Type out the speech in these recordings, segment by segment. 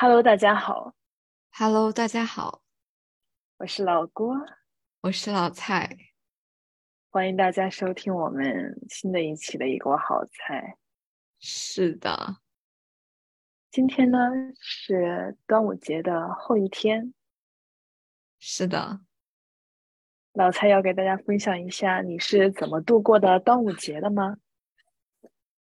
Hello，大家好，Hello，大家好，我是老郭，我是老蔡。欢迎大家收听我们新的一期的一锅好菜。是的，今天呢是端午节的后一天，是的，老蔡要给大家分享一下你是怎么度过的端午节的吗？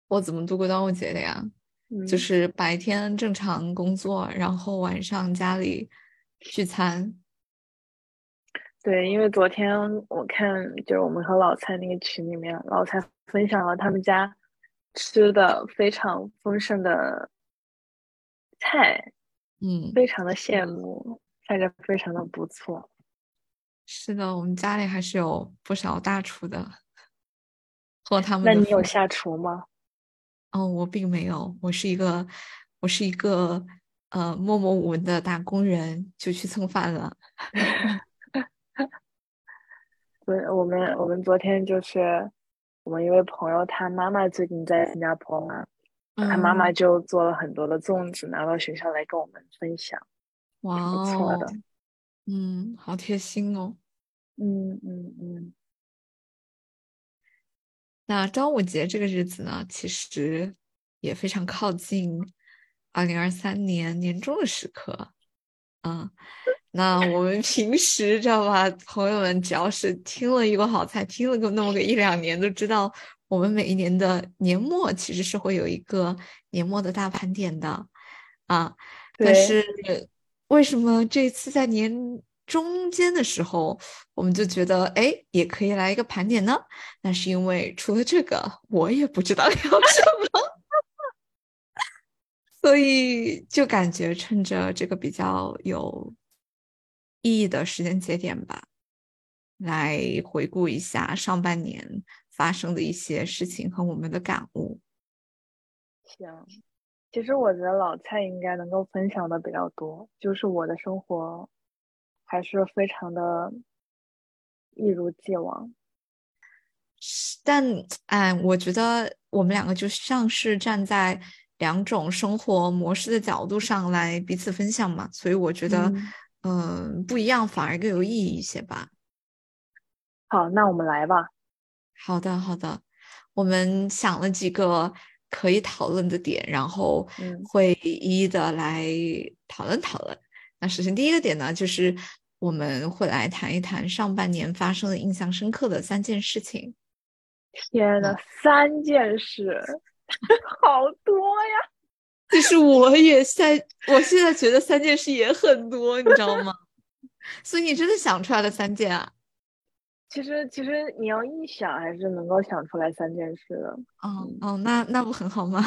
我怎么度过端午节的呀？嗯，就是白天正常工作，然后晚上家里聚餐。对，因为昨天我看就是我们和老蔡那个群里面，老蔡分享了他们家吃的非常丰盛的菜，嗯，非常的羡慕，看着非常的不错。是的，我们家里还是有不少大厨的，和他们那你有下厨吗？哦，我并没有，我是一个，我是一个呃默默无闻的打工人，就去蹭饭了。对，我们我们昨天就是我们一位朋友，他妈妈最近在新加坡嘛，他妈妈嗯，就做了很多的粽子，拿到学校来跟我们分享，哇挺不错的哦，。嗯，好贴心哦。嗯嗯嗯，那端午节这个日子呢，其实也非常靠近二零二三年年终的时刻。嗯，那我们平时知道吧，朋友们只要是听了一个好菜，听了个那么个一两年，都知道我们每一年的年末其实是会有一个年末的大盘点的啊。但对是为什么这次在年中间的时候，我们就觉得哎，也可以来一个盘点呢？那是因为除了这个，我也不知道 聊什么，所以就感觉趁着这个比较有意义的时间节点吧，来回顾一下上半年发生的一些事情和我们的感悟。行。其实我觉得老蔡应该能够分享的比较多，就是我的生活还是非常的一如既往。但哎，我觉得我们两个就像是站在两种生活模式的角度上来彼此分享嘛，所以我觉得，嗯，嗯、不一样反而更有意义一些吧。好，那我们来吧。好的，好的，我们想了几个可以讨论的点，然后嗯会一一的来讨论讨论。那首先第一个点呢，就是我们会来谈一谈上半年发生的印象深刻的三件事情。天呐，三件事，好多呀！其实我也在，我现在觉得三件事也很多，你知道吗？所以你真的想出来了三件啊？其实，其实你要一想，还是能够想出来三件事的。哦哦，那那不很好吗？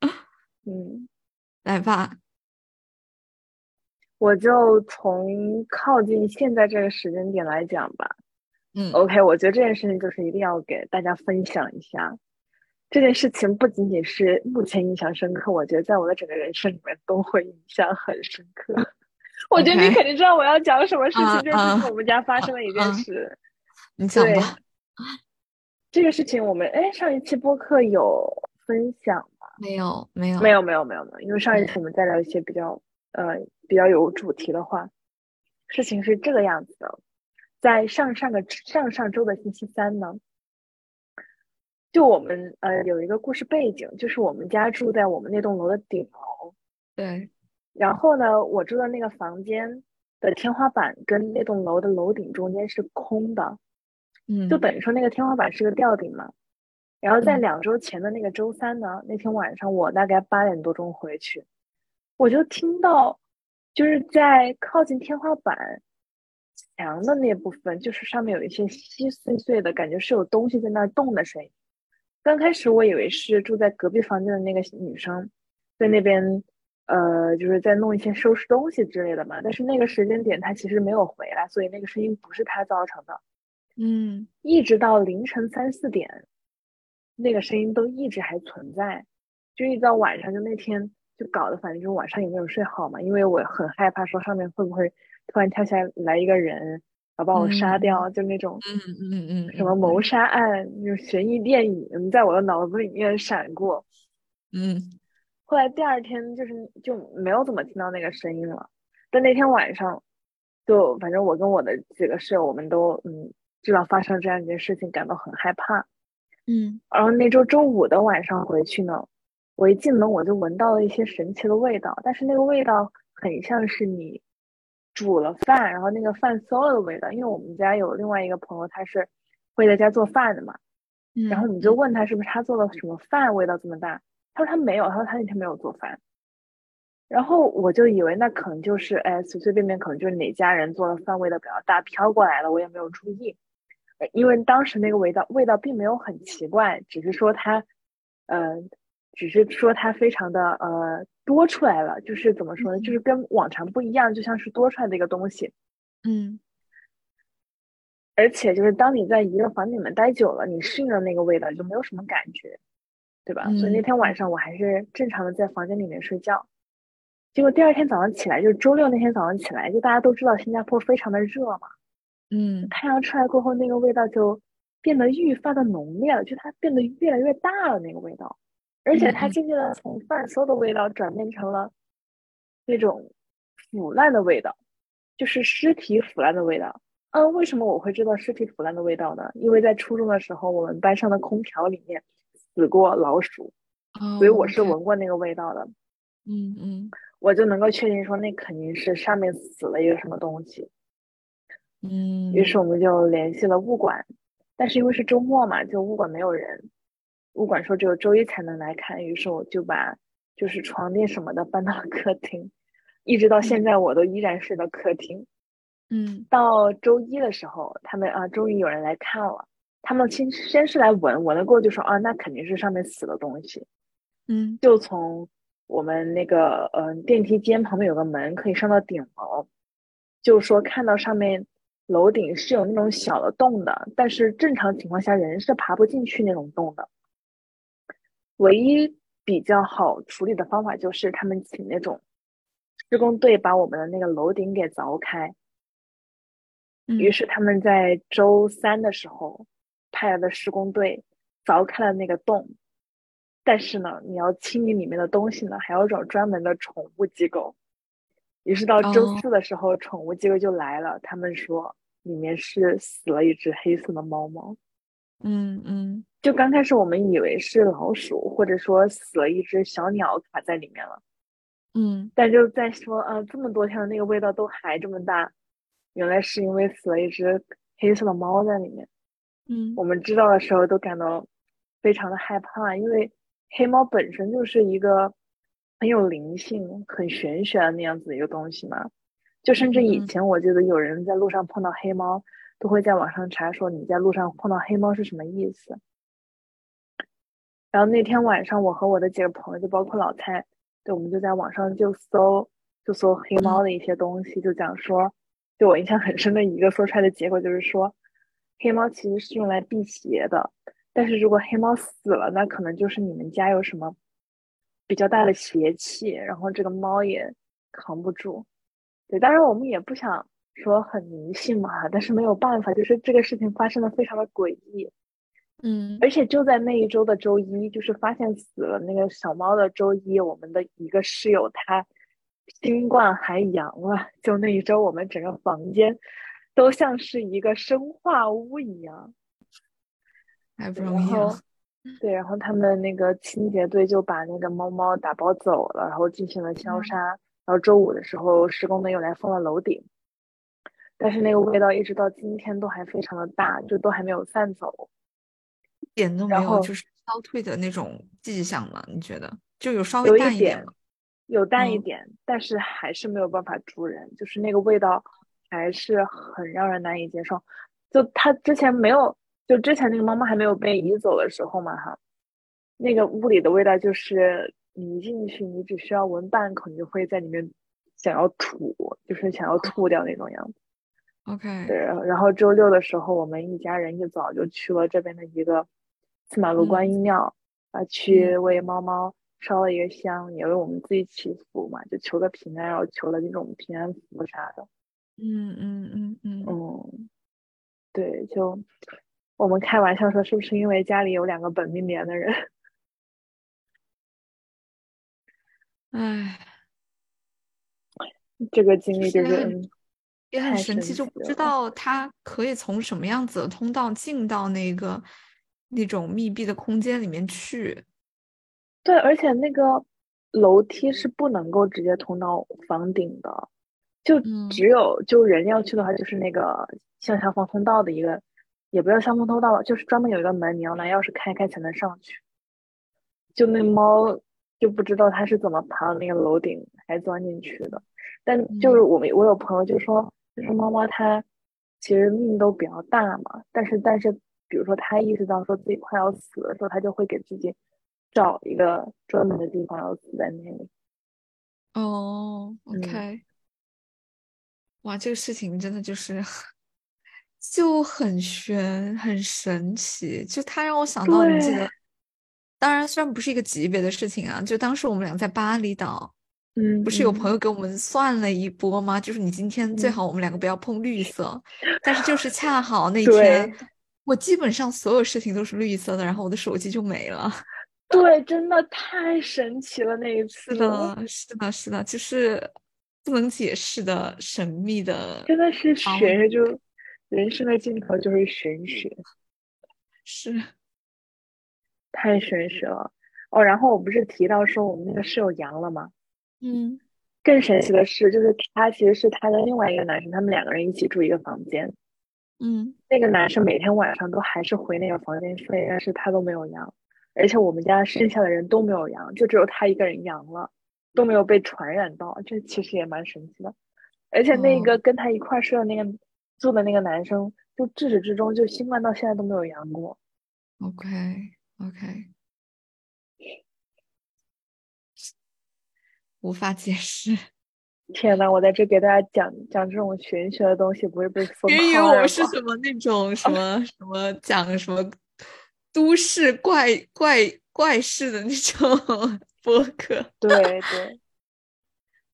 嗯，来吧，我就从靠近现在这个时间点来讲吧。嗯 OK，我觉得这件事情就是一定要给大家分享一下。这件事情不仅仅是目前印象深刻，我觉得在我的整个人生里面都会印象很深刻。我觉得你肯定知道我要讲什么事啊情，就是啊我们家发生了一件啊事。你讲对吧。这个事情我们哎上一期播客有分享吗？没有没有没有没有没有没有，因为上一次我们在聊一些比较呃比较有主题的话，事情是这个样子的，在上上个上上周的星期三呢，就我们呃有一个故事背景，就是我们家住在我们那栋楼的顶楼，对，然后呢，我住的那个房间的天花板跟那栋楼的楼顶中间是空的，嗯，就等于说那个天花板是个吊顶嘛。然后在嗯两周前的那个周三呢，那天晚上我大概八点多钟回去，我就听到就是在靠近天花板墙的那部分，就是上面有一些稀碎碎的感觉，是有东西在那儿动的声音。刚开始我以为是住在隔壁房间的那个女生在那边，呃，就是在弄一些收拾东西之类的嘛。但是那个时间点她其实没有回来，所以那个声音不是她造成的。嗯一直到凌晨三四点，那个声音都一直还存在，就一直到晚上，就那天就搞得反正就晚上也没有睡好嘛，因为我很害怕说上面会不会突然跳下来一个人，然后把我杀掉，就那种嗯嗯嗯，什么谋杀案那种悬疑电影在我的脑子里面闪过。嗯，后来第二天就是就没有怎么听到那个声音了，但那天晚上，就反正我跟我的几个室友，我们都嗯知道发生这样一件事情，感到很害怕。嗯，然后那周周五的晚上回去呢，我一进门我就闻到了一些神奇的味道，但是那个味道很像是你煮了饭，然后那个饭馊了的味道。因为我们家有另外一个朋友，他是会在家做饭的嘛，然后你就问他是不是他做了什么饭味道这么大。他说他没有，他说他那天没有做饭，然后我就以为那可能就是哎随随便便可能就是哪家人做的饭味道比较大飘过来了，我也没有注意，因为当时那个味道味道并没有很奇怪，只是说它，呃，只是说它非常的呃多出来了，就是怎么说呢，就是跟往常不一样，就像是多出来的一个东西，嗯，而且就是当你在一个房间里面待久了，你适应了那个味道，就没有什么感觉。对吧？所以那天晚上我还是正常的在房间里面睡觉，结果第二天早上起来，就是周六那天早上起来，就大家都知道新加坡非常的热嘛，嗯，太阳出来过后，那个味道就变得愈发的浓烈了，就它变得越来越大了那个味道，而且它渐渐的从饭馊的味道转变成了那种腐烂的味道，就是尸体腐烂的味道。嗯，为什么我会知道尸体腐烂的味道呢？因为在初中的时候，我们班上的空调里面。死过老鼠，所以我是闻过那个味道的。嗯嗯，我就能够确定说那肯定是上面死了一个什么东西。嗯，于是我们就联系了物管，但是因为是周末嘛，就物管没有人。物管说只有周一才能来看，于是我就把就是床垫什么的搬到了客厅，一直到现在我都依然睡到客厅。嗯，到周一的时候，他们啊终于有人来看了。他们先先是来闻闻了过，就说啊，那肯定是上面死的东西。嗯，就从我们那个嗯电梯间旁边有个门可以上到顶楼，就说看到上面楼顶是有那种小的洞的，但是正常情况下人是爬不进去那种洞的。唯一比较好处理的方法就是他们请那种施工队把我们的那个楼顶给凿开。于是他们在周三的时候。派来的施工队凿开了那个洞，但是呢，你要清理里面的东西呢，还要找专门的宠物机构。于是到周四的时候，宠物机构就来了，他们说里面是死了一只黑色的猫猫。嗯嗯，就刚开始我们以为是老鼠，或者说死了一只小鸟卡在里面了。嗯，但就在说啊，这么多天的那个味道都还这么大，原来是因为死了一只黑色的猫在里面。嗯，我们知道的时候都感到非常的害怕，因为黑猫本身就是一个很有灵性、很玄学的那样子的一个东西嘛。就甚至以前我记得有人在路上碰到黑猫，都会在网上查说你在路上碰到黑猫是什么意思。然后那天晚上，我和我的几个朋友，就包括老蔡，对，我们就在网上就搜，就搜黑猫的一些东西，就讲说，对我印象很深的一个说出来的结果就是说。黑猫其实是用来辟邪的，但是如果黑猫死了，那可能就是你们家有什么比较大的邪气，然后这个猫也扛不住。对，当然我们也不想说很迷信嘛，但是没有办法，就是这个事情发生的非常的诡异。嗯，而且就在那一周的周一，就是发现死了那个小猫的周一，我们的一个室友他新冠还阳了，就那一周我们整个房间。都像是一个生化屋一样，还不容易啊。对，然后他们那个清洁队就把那个猫猫打包走了，然后进行了消杀。然后周五的时候，施工队又来封了楼顶，但是那个味道一直到今天都还非常的大，就都还没有散走，一点都没有就是消退的那种迹象吗？你觉得就有稍微淡一点吗？有淡一点，但是还是没有办法住人，就是那个味道。还是很让人难以接受。就他之前没有，就之前那个猫猫还没有被移走的时候嘛，哈，那个屋里的味道就是你一进去，你只需要闻半口，你就会在里面想要吐，就是想要吐掉那种样子。OK，对。然后周六的时候，我们一家人一早就去了这边的一个四马路观嗯音庙啊，去为猫猫烧了一个香，也为我们自己祈福嘛，就求个平安，然后求了那种平安符啥的。嗯嗯嗯嗯，嗯，对，就我们开玩笑说，是不是因为家里有两个本命年的人？唉，这个经历就是也很神奇，就不知道他可以从什么样子的通道进到那个那种密闭的空间里面去。对，而且那个楼梯是不能够直接通到房顶的，就嗯只有就人要去的话，就是那个像消防通道的一个，也不叫消防通道吧，就是专门有一个门，你要拿钥匙开开才能上去。就那猫就不知道它是怎么爬到那个楼顶还钻进去的，但就是嗯我们我有朋友就说，就是猫猫它其实命都比较大嘛，但是但是比如说他意识到说自己快要死的时候，他就会给自己找一个专门的地方要死在那里。哦嗯，OK，哇，这个事情真的就是 就很玄，很神奇。就他让我想到，你记对得，当然虽然不是一个级别的事情啊，就当时我们俩在巴厘岛，嗯，不是有朋嗯友给我们算了一波吗？就是你今天最嗯好我们两个不要碰绿色，但是就是恰好那天，我基本上所有事情都是绿色的，然后我的手机就没了。对，真的太神奇了那一次，是的，是的，是的，就是不能解释的神秘的，真的是玄学，就人生的尽头就是玄学，是，太玄学了。哦，然后我不是提到说我们那个室友阳了吗？嗯更神奇的是，就是他其实是他跟另外一个男生，他们两个人一起住一个房间。嗯，那个男生每天晚上都还是回那个房间睡，但是他都没有阳，而且我们家剩下的人都没有阳，就只有他一个人阳了，都没有被传染到，这其实也蛮神奇的。而且那个哦跟他一块儿睡的那个住的那个男生，就至始至终就新冠到现在都没有阳过。OK OK，无法解释。天呐，我在这给大家讲讲这种玄学的东西，不会被 封别以为我们是什么那种什 么什么讲什么都市怪怪怪事的那种 播客。对对，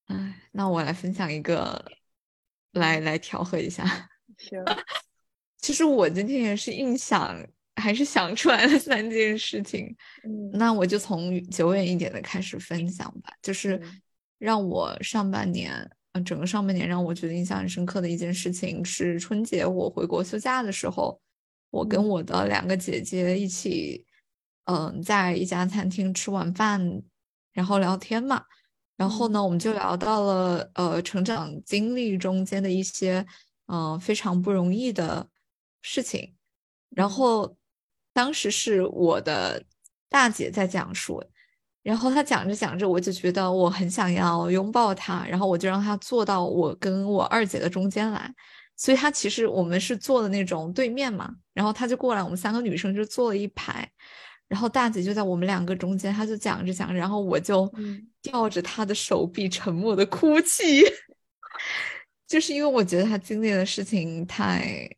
哎，那我来分享一个，来来调和一下。行，其实我今天也是硬想，还是想出来了三件事情。嗯那我就从久远一点的开始分享吧，就是嗯让我上半年，嗯，整个上半年让我觉得印象很深刻的一件事情是春节我回国休假的时候，我跟嗯我的两个姐姐一起，嗯、在一家餐厅吃晚饭，然后聊天嘛。然后嗯呢，我们就聊到了呃成长经历中间的一些嗯、呃非常不容易的事情。然嗯后当时是我的大姐在讲述，然后他讲着讲着，我就觉得我很想要拥抱他，然后我就让他坐到我跟我二姐的中间来。所以他其实我们是坐的那种对面嘛，然后他就过来，我们三个女生就坐了一排，然后大姐就在我们两个中间，他就讲着讲着，然后我就嗯吊着他的手臂，沉默的哭泣，就是因为我觉得他经历的事情太、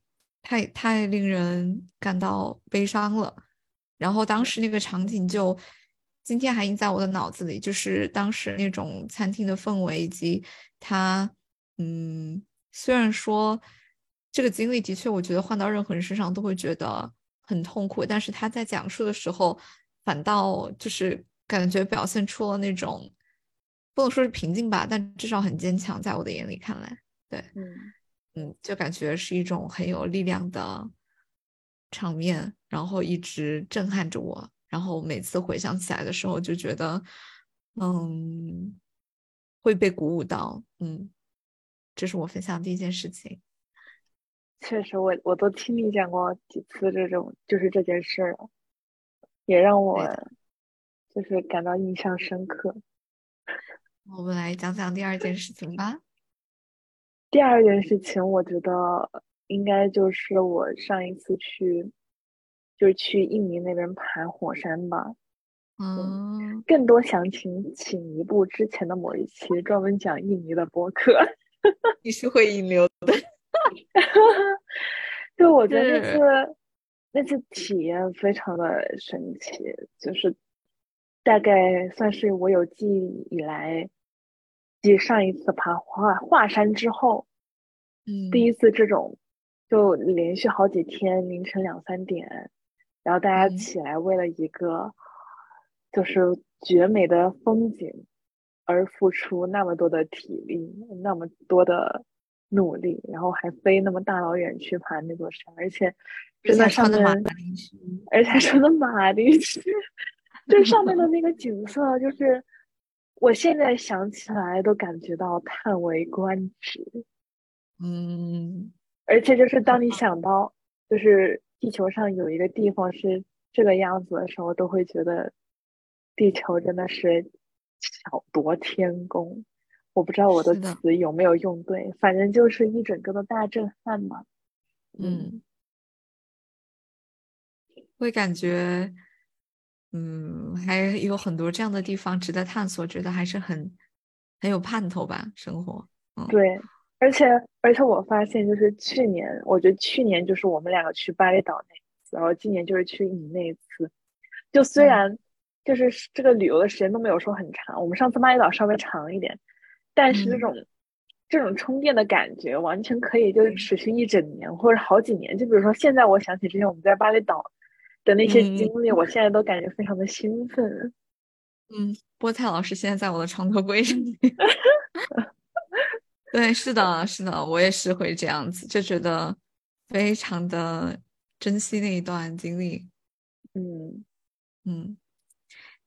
太、太令人感到悲伤了。然后当时那个场景就今天还印在我的脑子里，就是当时那种餐厅的氛围以及他，嗯，虽然说这个经历的确，我觉得换到任何人身上都会觉得很痛苦，但是他在讲述的时候，反倒就是感觉表现出了那种不能说是平静吧，但至少很坚强，在我的眼里看来，对，嗯。嗯，就感觉是一种很有力量的场面，然后一直震撼着我，然后每次回想起来的时候，就觉得，嗯，会被鼓舞到，嗯，这是我分享的第一件事情。确实我，我都听你讲过几次这种，就是这件事儿，也让我就是感到印象深刻。我们来讲讲第二件事情吧。第二件事情，我觉得应该就是我上一次去，就是去印尼那边爬火山吧。嗯，更多详情，请移步之前的某一期专门讲印尼的播客。你是会引流的。就我觉得那次，那次体验非常的神奇，就是大概算是我有记忆以来，继上一次爬华华山之后，嗯，第一次这种就连续好几天凌晨两三点，然后大家嗯。起来为了一个就是绝美的风景而付出那么多的体力，那么多的努力，然后还飞那么大老远去爬那座山，而且真的上面，而且还穿的马丁靴，就上面的那个景色，就是我现在想起来都感觉到叹为观止。嗯，而且就是当你想到，就是地球上有一个地方是这个样子的时候，都会觉得地球真的是巧夺天工。我不知道我的词有没有用对，反正就是一整个的大震撼嘛。嗯，会感觉，嗯，还有很多这样的地方值得探索，觉得还是很很有盼头吧，生活。对，而且而且我发现，就是去年，我觉得去年就是我们两个去巴厘岛那一次，然后今年就是去你那一次。就虽嗯然就是这个旅游的时间都没有说很长，我们上次巴厘岛稍微长一点，但是这嗯种、这种充电的感觉完全可以就是持续一整年或者好几年。就比如说现在我想起之前我们在巴厘岛的那些嗯经历，我现在都感觉非常的兴奋。嗯，菠菜老师现在在我的床头柜上面。对，是的，是的，我也是会这样子，就觉得非常的珍惜那一段经历。嗯嗯，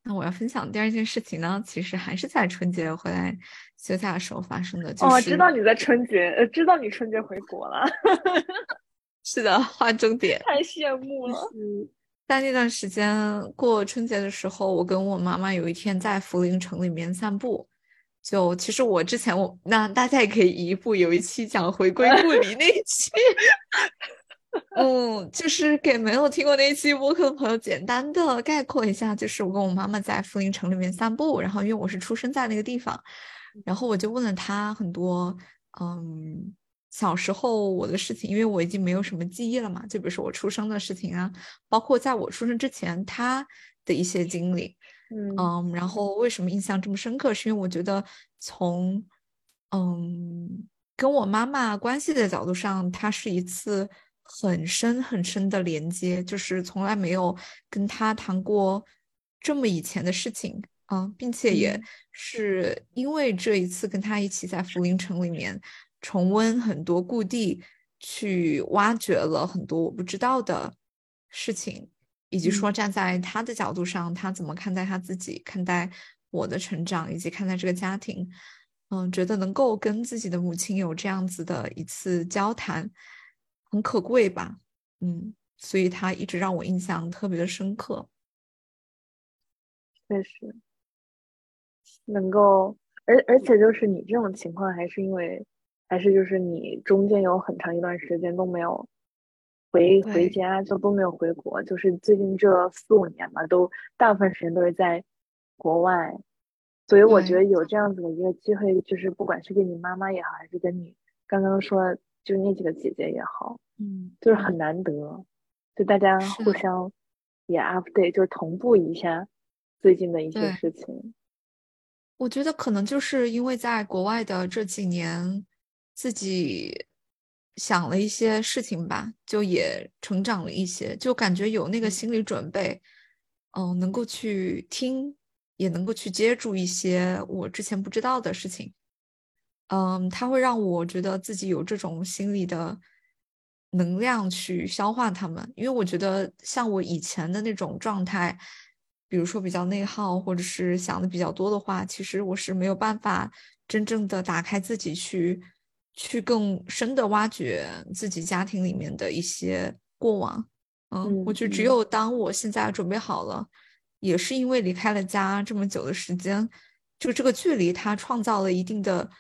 那我要分享第二件事情呢，其实还是在春节回来休假的时候发生的，就哦，是知道你在春节，呃，知道你春节回国了，是的，划重点。太羡慕了。在那段时间过春节的时候，我跟我妈妈有一天在涪陵城里面散步。就其实我之前我那大家也可以移步有一期讲回归故 里那一期，嗯，就是给没有听过那一期播客的朋友简单的概括一下，就是我跟我妈妈在福陵城里面散步，然后因为我是出生在那个地方，然后我就问了她很多，嗯，小时候我的事情，因为我已经没有什么记忆了嘛，就比如说我出生的事情啊，包括在我出生之前她的一些经历。嗯嗯，然后为什么印象这么深刻？是因为我觉得从嗯跟我妈妈关系的角度上，它是一次很深很深的连接，就是从来没有跟她谈过这么以前的事情啊，并且也嗯是因为这一次跟她一起在福陵城里面重温很多故地，去挖掘了很多我不知道的事情。以及说嗯站在他的角度上，他怎么看待他自己，看待我的成长，以及看待这个家庭，嗯，觉得能够跟自己的母亲有这样子的一次交谈，很可贵吧，嗯，所以他一直让我印象特别的深刻。确实，能够，而而且就是你这种情况，还是因为，还是就是你中间有很长一段时间都没有回回家，就都没有回国，就是最近这四五年吧，都大部分时间都是在国外，所以我觉得。有这样子的一个机会，就是不管是跟你妈妈也好，还是跟你刚刚说就是那几个姐姐也好，嗯，就是。很难得，就大家互相也 update，就是同步一下最近的一些事情。我觉得可能就是因为在国外的这几年，自己想了一些事情吧，就也成长了一些，就感觉有那个心理准备，嗯，能够去听，也能够去接住一些我之前不知道的事情。嗯，它会让我觉得自己有这种心理的能量去消化它们，因为我觉得像我以前的那种状态，比如说比较内耗，或者是想的比较多的话，其实我是没有办法真正的打开自己去，去更深的挖掘自己家庭里面的一些过往。嗯，我嗯觉得只嗯有当我现在准备好了，也是因为离开了家这么久的时间，就这个距离，它创造了一定的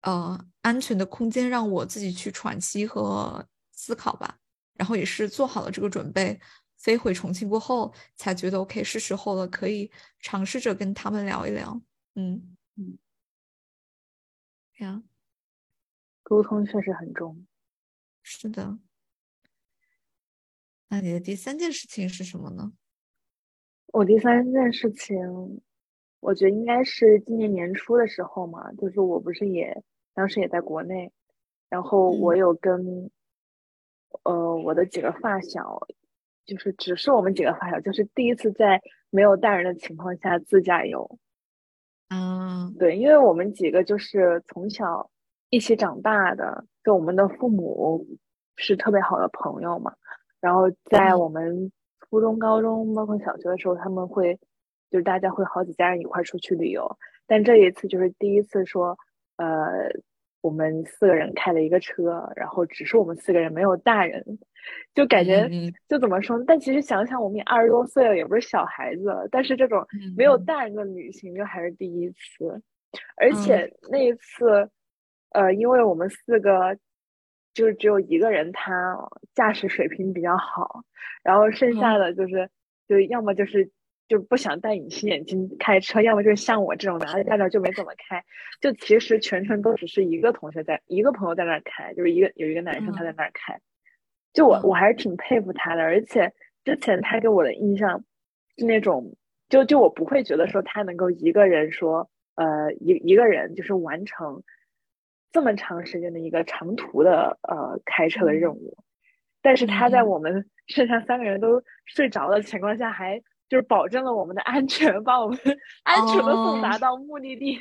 呃安全的空间，让我自己去喘息和思考吧。然后也是做好了这个准备，飞回重庆过后，才觉得 OK 是时候了，可以尝试着跟他们聊一聊。嗯嗯，呀，沟通确实很重。是的。那你的第三件事情是什么呢？我第三件事情，我觉得应该是今年年初的时候嘛，就是我不是也当时也在国内，然后我嗯有跟呃我的几个发小，就是只是我们几个发小，就是第一次在没有大人的情况下自驾游。嗯，对，因为我们几个就是从小一起长大的，就我们的父母是特别好的朋友嘛。然后在嗯我们初中、高中，包括小学的时候，他们会就是大家会好几家人一块儿出去旅游。但这一次就是第一次说，呃，我们四个人开了一个车，然后只是我们四个人，没有大人，就感觉就怎么说呢？但其实想想，我们也二十多岁了，也不是小孩子了，但是这种嗯没有嗯大人的旅行就还是第一次，而嗯且那一次，呃，因为我们四个就是只有一个人他驾驶水平比较好，然后剩下嗯。的就是就要么就是就不想戴隐形眼镜开车，要么就是像我这种拿着驾照就没怎么开，就其实全程都只是一个同学在一个朋友在那儿开，就是一个有一个男生他在那儿开，就我嗯。我还是挺佩服他的，而且之前他给我的印象是那种，就就我不会觉得说他能够一个人说，呃，一一个人就是完成这么长时间的一个长途的呃开车的任务，但是他在嗯嗯我们剩下三个人都睡着的情况下，还就是保证了我们的安全，把我们 安全的送达哦到目的地。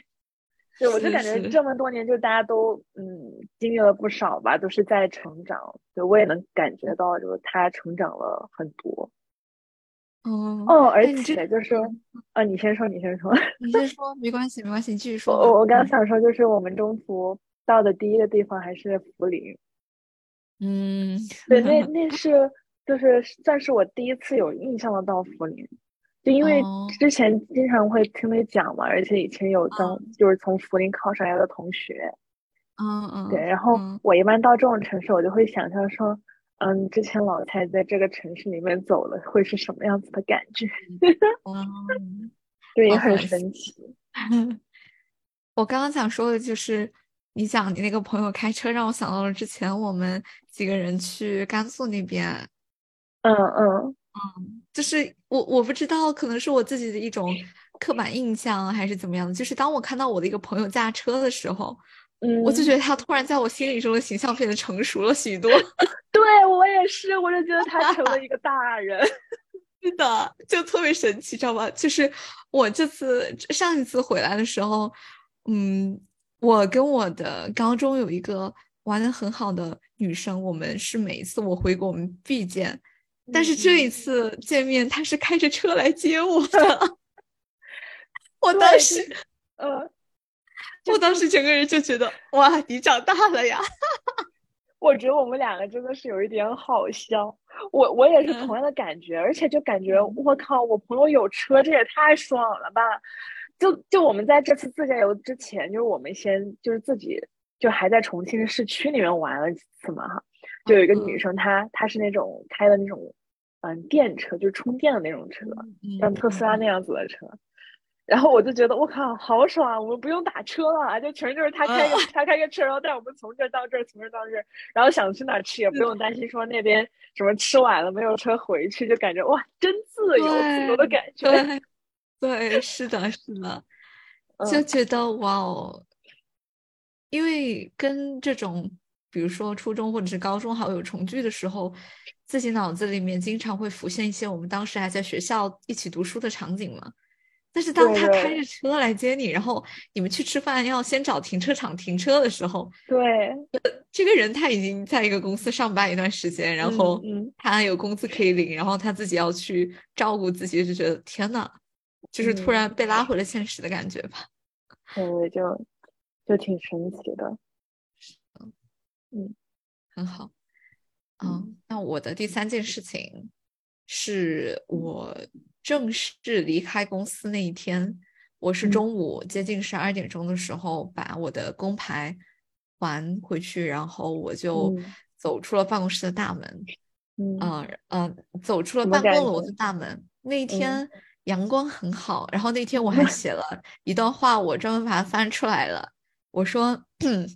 对，我就感觉这么多年，就大家都嗯经历了不少吧，都是在成长。对，我也能感觉到，就是他成长了很多。哦哦，而且就是，啊，你先说，你先说。你先说，没关系，没关系，你继续说。我我我刚嗯想说，就是我们中途到的第一个地方还是涪陵。嗯，对，那 那是就是算是我第一次有印象的到涪陵，就因为哦之前经常会听你讲嘛，而且以前有当就是从涪陵考上来的同学，嗯嗯，对，然后嗯我一般到这种城市，我就会想象说，嗯，之前老蔡在这个城市里面走了，会是什么样子的感觉？哇，对，也很神奇。我刚刚想说的就是，你讲你那个朋友开车，让我想到了之前我们几个人去甘肃那边，嗯嗯嗯就是我我不知道，可能是我自己的一种刻板印象还是怎么样的，就是当我看到我的一个朋友驾车的时候，嗯，我就觉得他突然在我心里中的形象变得成熟了许多。对我也是，我就觉得他成了一个大人。是的，就特别神奇，知道吧？就是我这次上一次回来的时候，嗯，我跟我的高中有一个玩的很好的女生，我们是每一次我回国我们必见，但是这一次见面，她是开着车来接我的。我当时，呃，我当时整个人就觉得，哇，你长大了呀！我觉得我们两个真的是有一点好笑。我我也是同样的感觉，而且就感觉我靠，我朋友有车，这也太爽了吧！就就我们在这次自驾游之前，就是我们先就是自己就还在重庆市区里面玩了几次嘛哈，就有一个女生，她她是那种开的那种嗯电车，就是充电的那种车，像特斯拉那样子的车。然后我就觉得我靠，好爽啊！我们不用打车了，就全就是他开个、他开个车，然后带我们从这儿到这儿，从这儿到这儿，然后想去哪儿吃也不用担心说那边什么吃晚了没有车回去，就感觉哇，真自由自由的感觉。对，是的，是的，就嗯。觉得哇哦，因为跟这种比如说初中或者是高中好友重聚的时候，自己脑子里面经常会浮现一些我们当时还在学校一起读书的场景嘛。但是当他开着车来接你，然后你们去吃饭要先找停车场停车的时候，对，这个人他已经在一个公司上班一段时间，然嗯后嗯。他有工资可以领，然后他自己要去照顾自己，就觉得天呐，就是突嗯然被拉回了现实的感觉吧。对，就就挺神奇的。嗯很好。嗯，那我的第三件事情是我正式离开公司那一天，我是嗯中午接近十二点钟的时候把我的工牌还回去，然后我就嗯走出了办公室的大门。嗯嗯嗯，走出了办公楼的大门。那一嗯天阳光很好，然后那天我还 写了一段话，我专门把它翻出来了。我说，嗯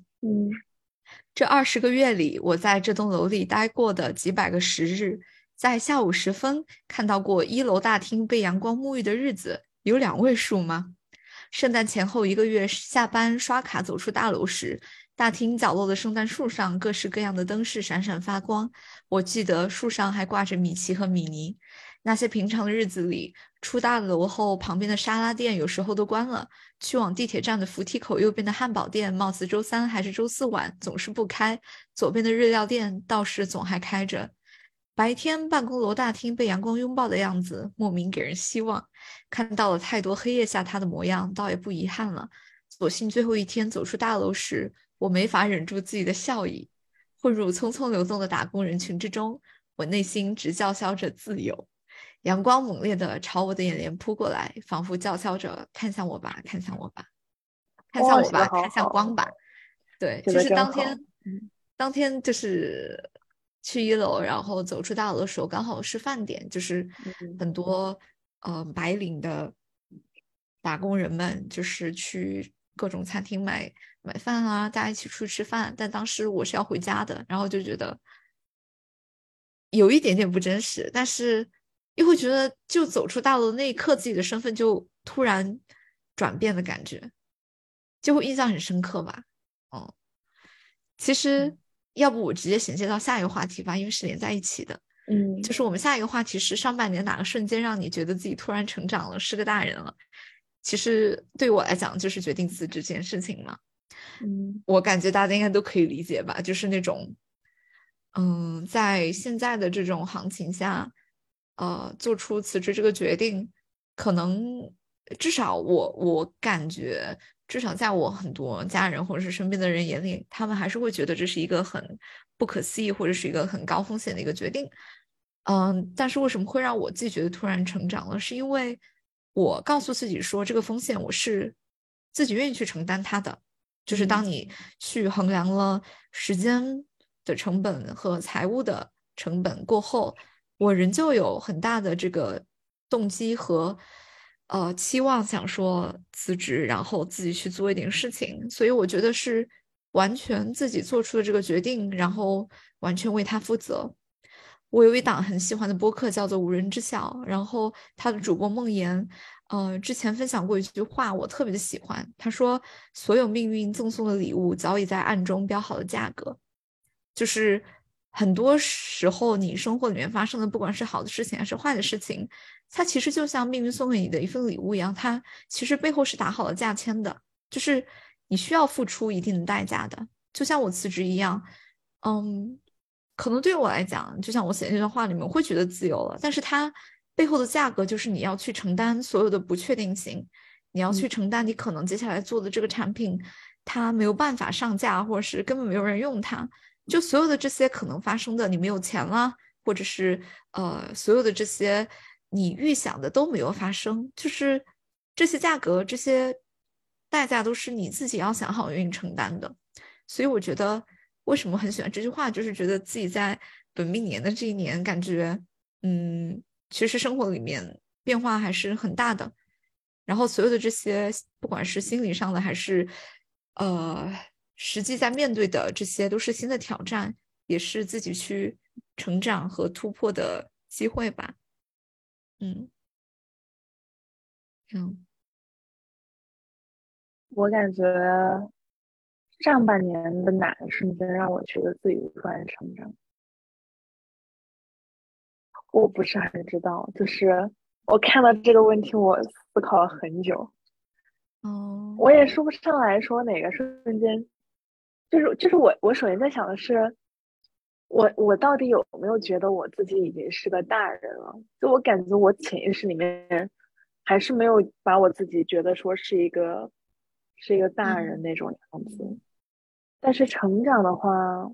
这二十个月里，我在这栋楼里待过的几百个时日，在下午时分看到过一楼大厅被阳光沐浴的日子有两位数吗？圣诞前后一个月下班刷卡走出大楼时，大厅角落的圣诞树上各式各样的灯饰闪闪发光。我记得树上还挂着米奇和米妮。那些平常的日子里，出大楼后旁边的沙拉店有时候都关了，去往地铁站的扶梯口右边的汉堡店，貌似周三还是周四晚总是不开。左边的日料店倒是总还开着。白天办公楼大厅被阳光拥抱的样子，莫名给人希望。看到了太多黑夜下它的模样，倒也不遗憾了。所幸最后一天走出大楼时，我没法忍住自己的笑意，混入匆匆流动的打工人群之中，我内心直叫嚣着自由。阳光猛烈的朝我的眼帘扑过来，仿佛叫嚣着：“看向我吧，看向我吧，看向我吧，看向光吧。”对，就是当天，当天就是去一楼，然后走出大楼的时候，刚好是饭点，就是很多呃白领的打工人们，就是去各种餐厅买买饭啊，大家一起出去吃饭。但当时我是要回家的，然后就觉得有一点点不真实，但是。又会觉得，就走出大楼的那一刻，自己的身份就突然转变的感觉，就会印象很深刻吧。嗯，其实要不我直接衔接到下一个话题吧，因为是连在一起的。嗯，就是我们下一个话题是上半年哪个瞬间让你觉得自己突然成长了，是个大人了？其实对我来讲，就是决定辞职这件事情嘛。嗯，我感觉大家应该都可以理解吧，就是那种，嗯，在现在的这种行情下。呃，做出辞职这个决定，可能至少我我感觉，至少在我很多家人或者是身边的人眼里，他们还是会觉得这是一个很不可思议或者是一个很高风险的一个决定。嗯，但是为什么会让我自己觉得突然成长了？是因为我告诉自己说，这个风险我是自己愿意去承担它的。就是当你去衡量了时间的成本和财务的成本过后。我仍旧有很大的这个动机和呃期望，想说辞职，然后自己去做一点事情。所以我觉得是完全自己做出的这个决定，然后完全为他负责。我有一档很喜欢的播客，叫做《无人知晓》，然后他的主播梦妍，呃，之前分享过一句话，我特别的喜欢。他说：“所有命运赠送的礼物，早已在暗中标好了价格。”就是。很多时候，你生活里面发生的，不管是好的事情还是坏的事情，它其实就像命运送给你的一份礼物一样，它其实背后是打好了价签的，就是你需要付出一定的代价的。就像我辞职一样，嗯，可能对我来讲，就像我写的这段话里面，我会觉得自由了，但是它背后的价格就是你要去承担所有的不确定性，你要去承担你可能接下来做的这个产品，它没有办法上架，或者是根本没有人用它。就所有的这些可能发生的，你没有钱了，或者是呃，所有的这些你预想的都没有发生，就是这些价格、这些代价都是你自己要想好愿意承担的。所以我觉得，为什么很喜欢这句话，就是觉得自己在本命年的这一年，感觉嗯，其实生活里面变化还是很大的。然后所有的这些，不管是心理上的还是呃。实际在面对的这些都是新的挑战，也是自己去成长和突破的机会吧。嗯，嗯，我感觉上半年的哪个瞬间让我觉得自己突然成长？我不是很知道，就是我看到这个问题，我思考了很久。哦，我也说不上来说哪个瞬间。就是就是我我首先在想的是，我我到底有没有觉得我自己已经是个大人了？就我感觉我潜意识里面还是没有把我自己觉得说是一个是一个大人那种样子。但是成长的话，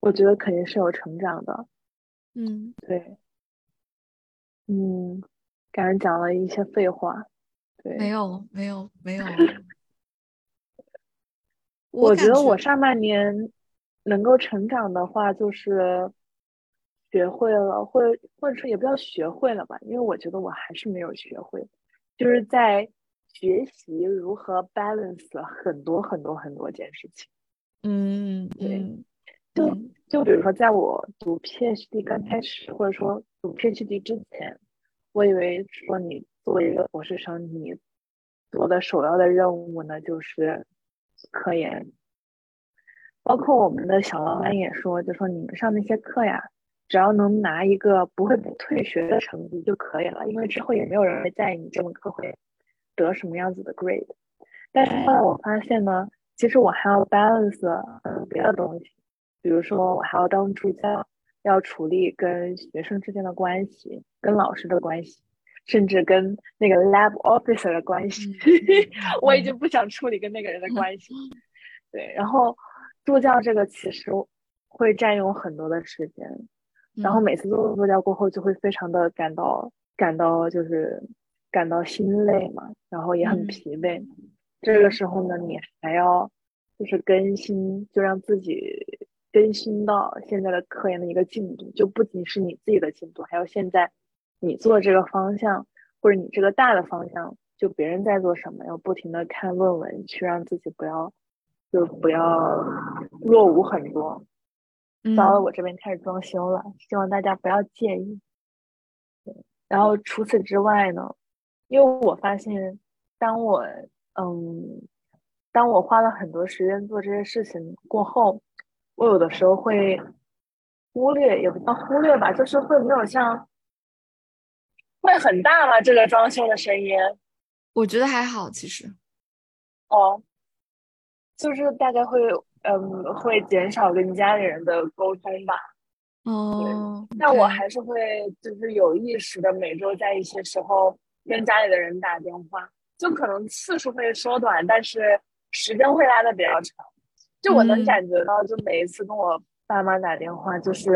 我觉得肯定是有成长的。嗯，对，嗯，感觉讲了一些废话。对，没有没有没有。我觉得我上半年能够成长的话，就是学会了，或或者说也不要学会了吧，因为我觉得我还是没有学会，就是在学习如何 balance 很多很多很多件事情。嗯，对，就就比如说，在我读 PhD 刚开始，或者说读 PhD 之前，我以为说你作为一个博士生，你做的首要的任务呢就是科研。包括我们的小老板也说，就说你们上那些课呀，只要能拿一个不会被退学的成绩就可以了，因为之后也没有人会在意你这门课会得什么样子的 grade。但是后来我发现呢，其实我还要 balance 别的东西，比如说我还要当助教，要处理跟学生之间的关系，跟老师的关系，甚至跟那个 lab officer 的关系，我已经不想处理跟那个人的关系。对，然后。助教这个其实会占用很多的时间，然后每次做助教过后就会非常的感到感到就是感到心累嘛，然后也很疲惫。这个时候呢，你还要就是更新，就让自己更新到现在的科研的一个进度，就不仅是你自己的进度，还有现在你做这个方向或者你这个大的方向，就别人在做什么，要不停的看论文，去让自己不要。就不要落伍很多。到了我这边开始装修了，希望大家不要介意。然后除此之外呢，因为我发现，当我嗯，当我花了很多时间做这些事情过后，我有的时候会忽略，也不叫忽略吧，就是会没有像会很大吗？这个装修的声音，我觉得还好，其实。哦。就是大概会，嗯，会减少跟家里人的沟通吧。哦，但我还是会，就是有意识的每周在一些时候跟家里的人打电话，就可能次数会缩短，但是时间会拉的比较长。就我能感觉到，就每一次跟我爸妈打电话，就是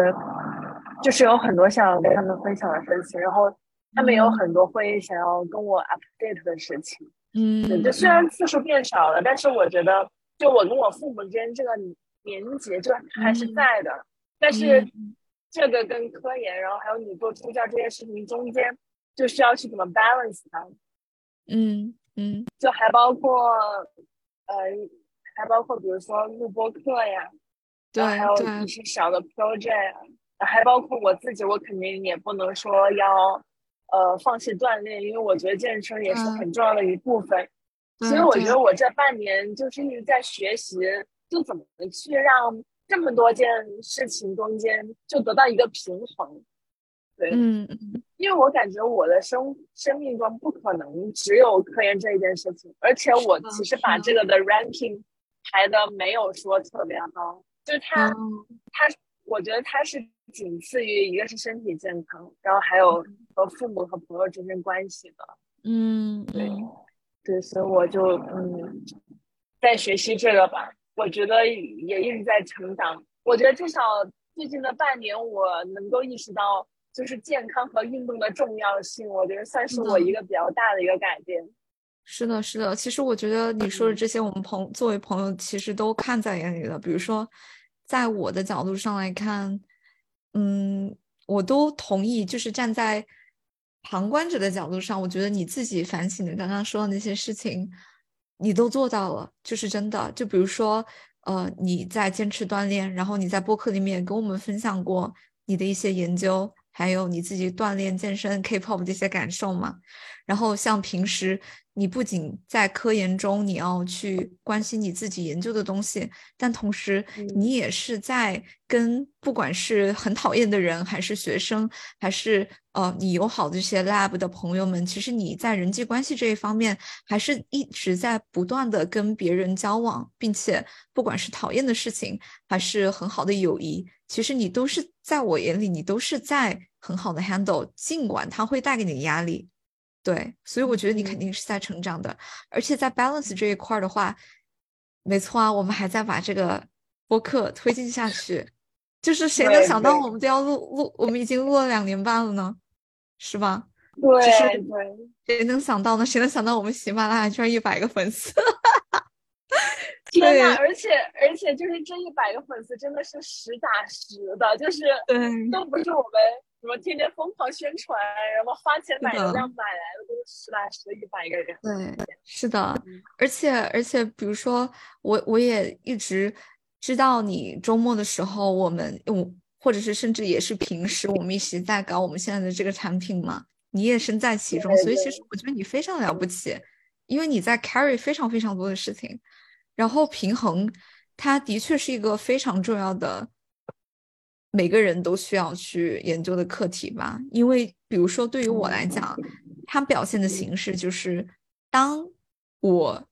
就是有很多想要跟他们分享的事情，然后他们有很多会想要跟我 update 的事情。嗯，就虽然次数变少了，但是我觉得。就我跟我父母之间这个连接就还是在的，但是这个跟科研，然后还有你做助教这件事情中间，就需要去怎么 balance 它。嗯嗯，就还包括呃，还包括比如说录播课呀，对，还有一些小的 project，还包括我自己，我肯定也不能说要呃放弃锻炼，因为我觉得健身也是很重要的一部分。所以我觉得我这半年就是一直在学习，就怎么去让这么多件事情中间就得到一个平衡。对，嗯，因为我感觉我的生生命中不可能只有科研这一件事情，而且我其实把这个的 ranking 排的没有说特别高，就是它它，我觉得它是仅次于一个是身体健康，然后还有和父母和朋友之间关系的。嗯，对。对，所以我就嗯，在学习这个吧。我觉得也一直在成长。我觉得至少最近的半年，我能够意识到就是健康和运动的重要性。我觉得算是我一个比较大的一个改变。是的，是的。其实我觉得你说的这些，我们朋作为朋友，其实都看在眼里的。比如说，在我的角度上来看，嗯，我都同意，就是站在。旁观者的角度上，我觉得你自己反省的刚刚说的那些事情，你都做到了，就是真的。就比如说，呃，你在坚持锻炼，然后你在播客里面跟我们分享过你的一些研究，还有你自己锻炼、健身、K-pop 这些感受嘛。然后像平时。你不仅在科研中，你要去关心你自己研究的东西，但同时你也是在跟不管是很讨厌的人，还是学生，还是呃你友好的这些 lab 的朋友们，其实你在人际关系这一方面，还是一直在不断的跟别人交往，并且不管是讨厌的事情，还是很好的友谊，其实你都是在我眼里，你都是在很好的 handle，尽管它会带给你压力。对，所以我觉得你肯定是在成长的，而且在 balance 这一块的话，没错啊，我们还在把这个播客推进下去。就是谁能想到我们都要录录，我们已经录了两年半了呢，是吧？对对，谁能想到呢？谁能想到我们喜马拉雅居然一百个粉丝？天呐！而且而且就是这一百个粉丝真的是实打实的，就是都不是我们。什么天天疯狂宣传，然后花钱买流量买来的都是实打实的一百个人。对，是的，而且而且，比如说我我也一直知道你周末的时候，我们我，或者是甚至也是平时我们一起在搞我们现在的这个产品嘛，你也身在其中，所以其实我觉得你非常了不起，因为你在 carry 非常非常多的事情，然后平衡，它的确是一个非常重要的。每个人都需要去研究的课题吧，因为比如说对于我来讲，它表现的形式就是，当我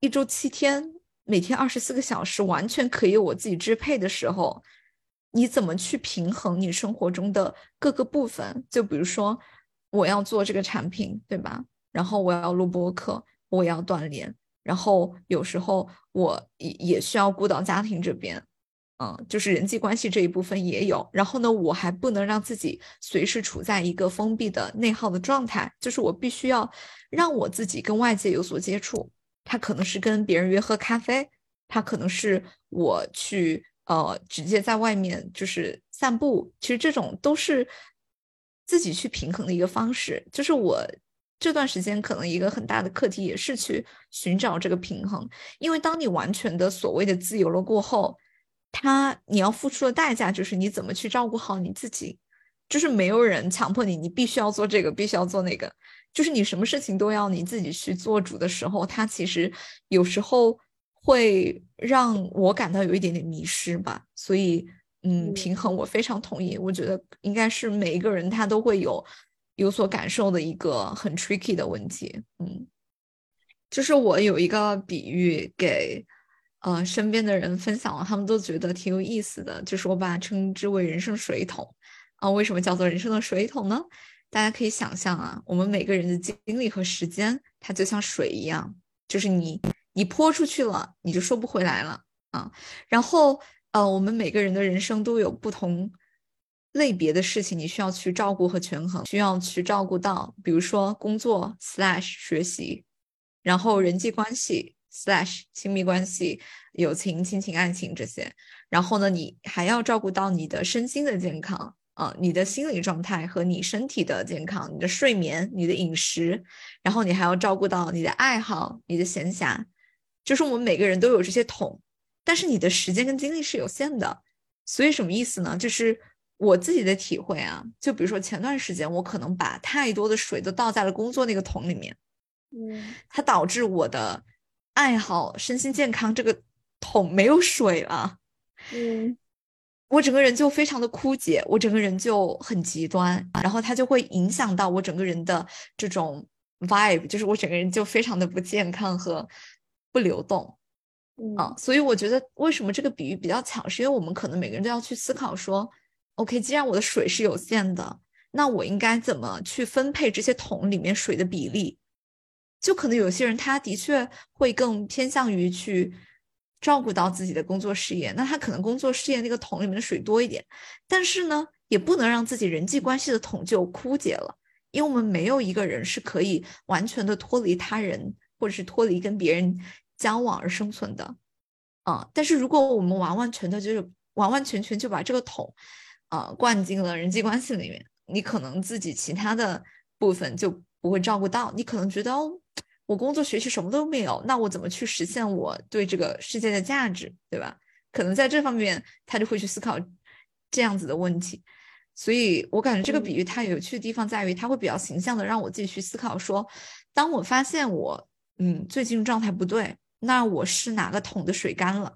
一周七天，每天二十四个小时，完全可以我自己支配的时候，你怎么去平衡你生活中的各个部分？就比如说，我要做这个产品，对吧？然后我要录播课，我要锻炼，然后有时候我也也需要顾到家庭这边。嗯，就是人际关系这一部分也有，然后呢，我还不能让自己随时处在一个封闭的内耗的状态，就是我必须要让我自己跟外界有所接触。他可能是跟别人约喝咖啡，他可能是我去呃直接在外面就是散步，其实这种都是自己去平衡的一个方式。就是我这段时间可能一个很大的课题也是去寻找这个平衡，因为当你完全的所谓的自由了过后。他，你要付出的代价就是你怎么去照顾好你自己，就是没有人强迫你，你必须要做这个，必须要做那个，就是你什么事情都要你自己去做主的时候，他其实有时候会让我感到有一点点迷失吧。所以，嗯，平衡我非常同意，我觉得应该是每一个人他都会有有所感受的一个很 tricky 的问题。嗯，就是我有一个比喻给。呃，身边的人分享了，他们都觉得挺有意思的。就是我把它称之为人生水桶啊。为什么叫做人生的水桶呢？大家可以想象啊，我们每个人的精力和时间，它就像水一样，就是你你泼出去了，你就收不回来了啊。然后呃，我们每个人的人生都有不同类别的事情，你需要去照顾和权衡，需要去照顾到，比如说工作学习，然后人际关系。Slash 亲密关系、友情、亲情、爱情这些，然后呢，你还要照顾到你的身心的健康啊，你的心理状态和你身体的健康，你的睡眠、你的饮食，然后你还要照顾到你的爱好、你的闲暇，就是我们每个人都有这些桶，但是你的时间跟精力是有限的，所以什么意思呢？就是我自己的体会啊，就比如说前段时间我可能把太多的水都倒在了工作那个桶里面，嗯，它导致我的。爱好身心健康这个桶没有水了，嗯，我整个人就非常的枯竭，我整个人就很极端，然后它就会影响到我整个人的这种 vibe，就是我整个人就非常的不健康和不流动，啊，所以我觉得为什么这个比喻比较巧，是因为我们可能每个人都要去思考说，OK，既然我的水是有限的，那我应该怎么去分配这些桶里面水的比例？就可能有些人，他的确会更偏向于去照顾到自己的工作事业，那他可能工作事业那个桶里面的水多一点，但是呢，也不能让自己人际关系的桶就枯竭了，因为我们没有一个人是可以完全的脱离他人，或者是脱离跟别人交往而生存的，啊，但是如果我们完完全的就是完完全全就把这个桶，啊，灌进了人际关系里面，你可能自己其他的部分就不会照顾到，你可能觉得哦。我工作学习什么都没有，那我怎么去实现我对这个世界的价值，对吧？可能在这方面他就会去思考这样子的问题。所以我感觉这个比喻它有趣的地方在于，它会比较形象的让我自己去思考说，当我发现我嗯最近状态不对，那我是哪个桶的水干了，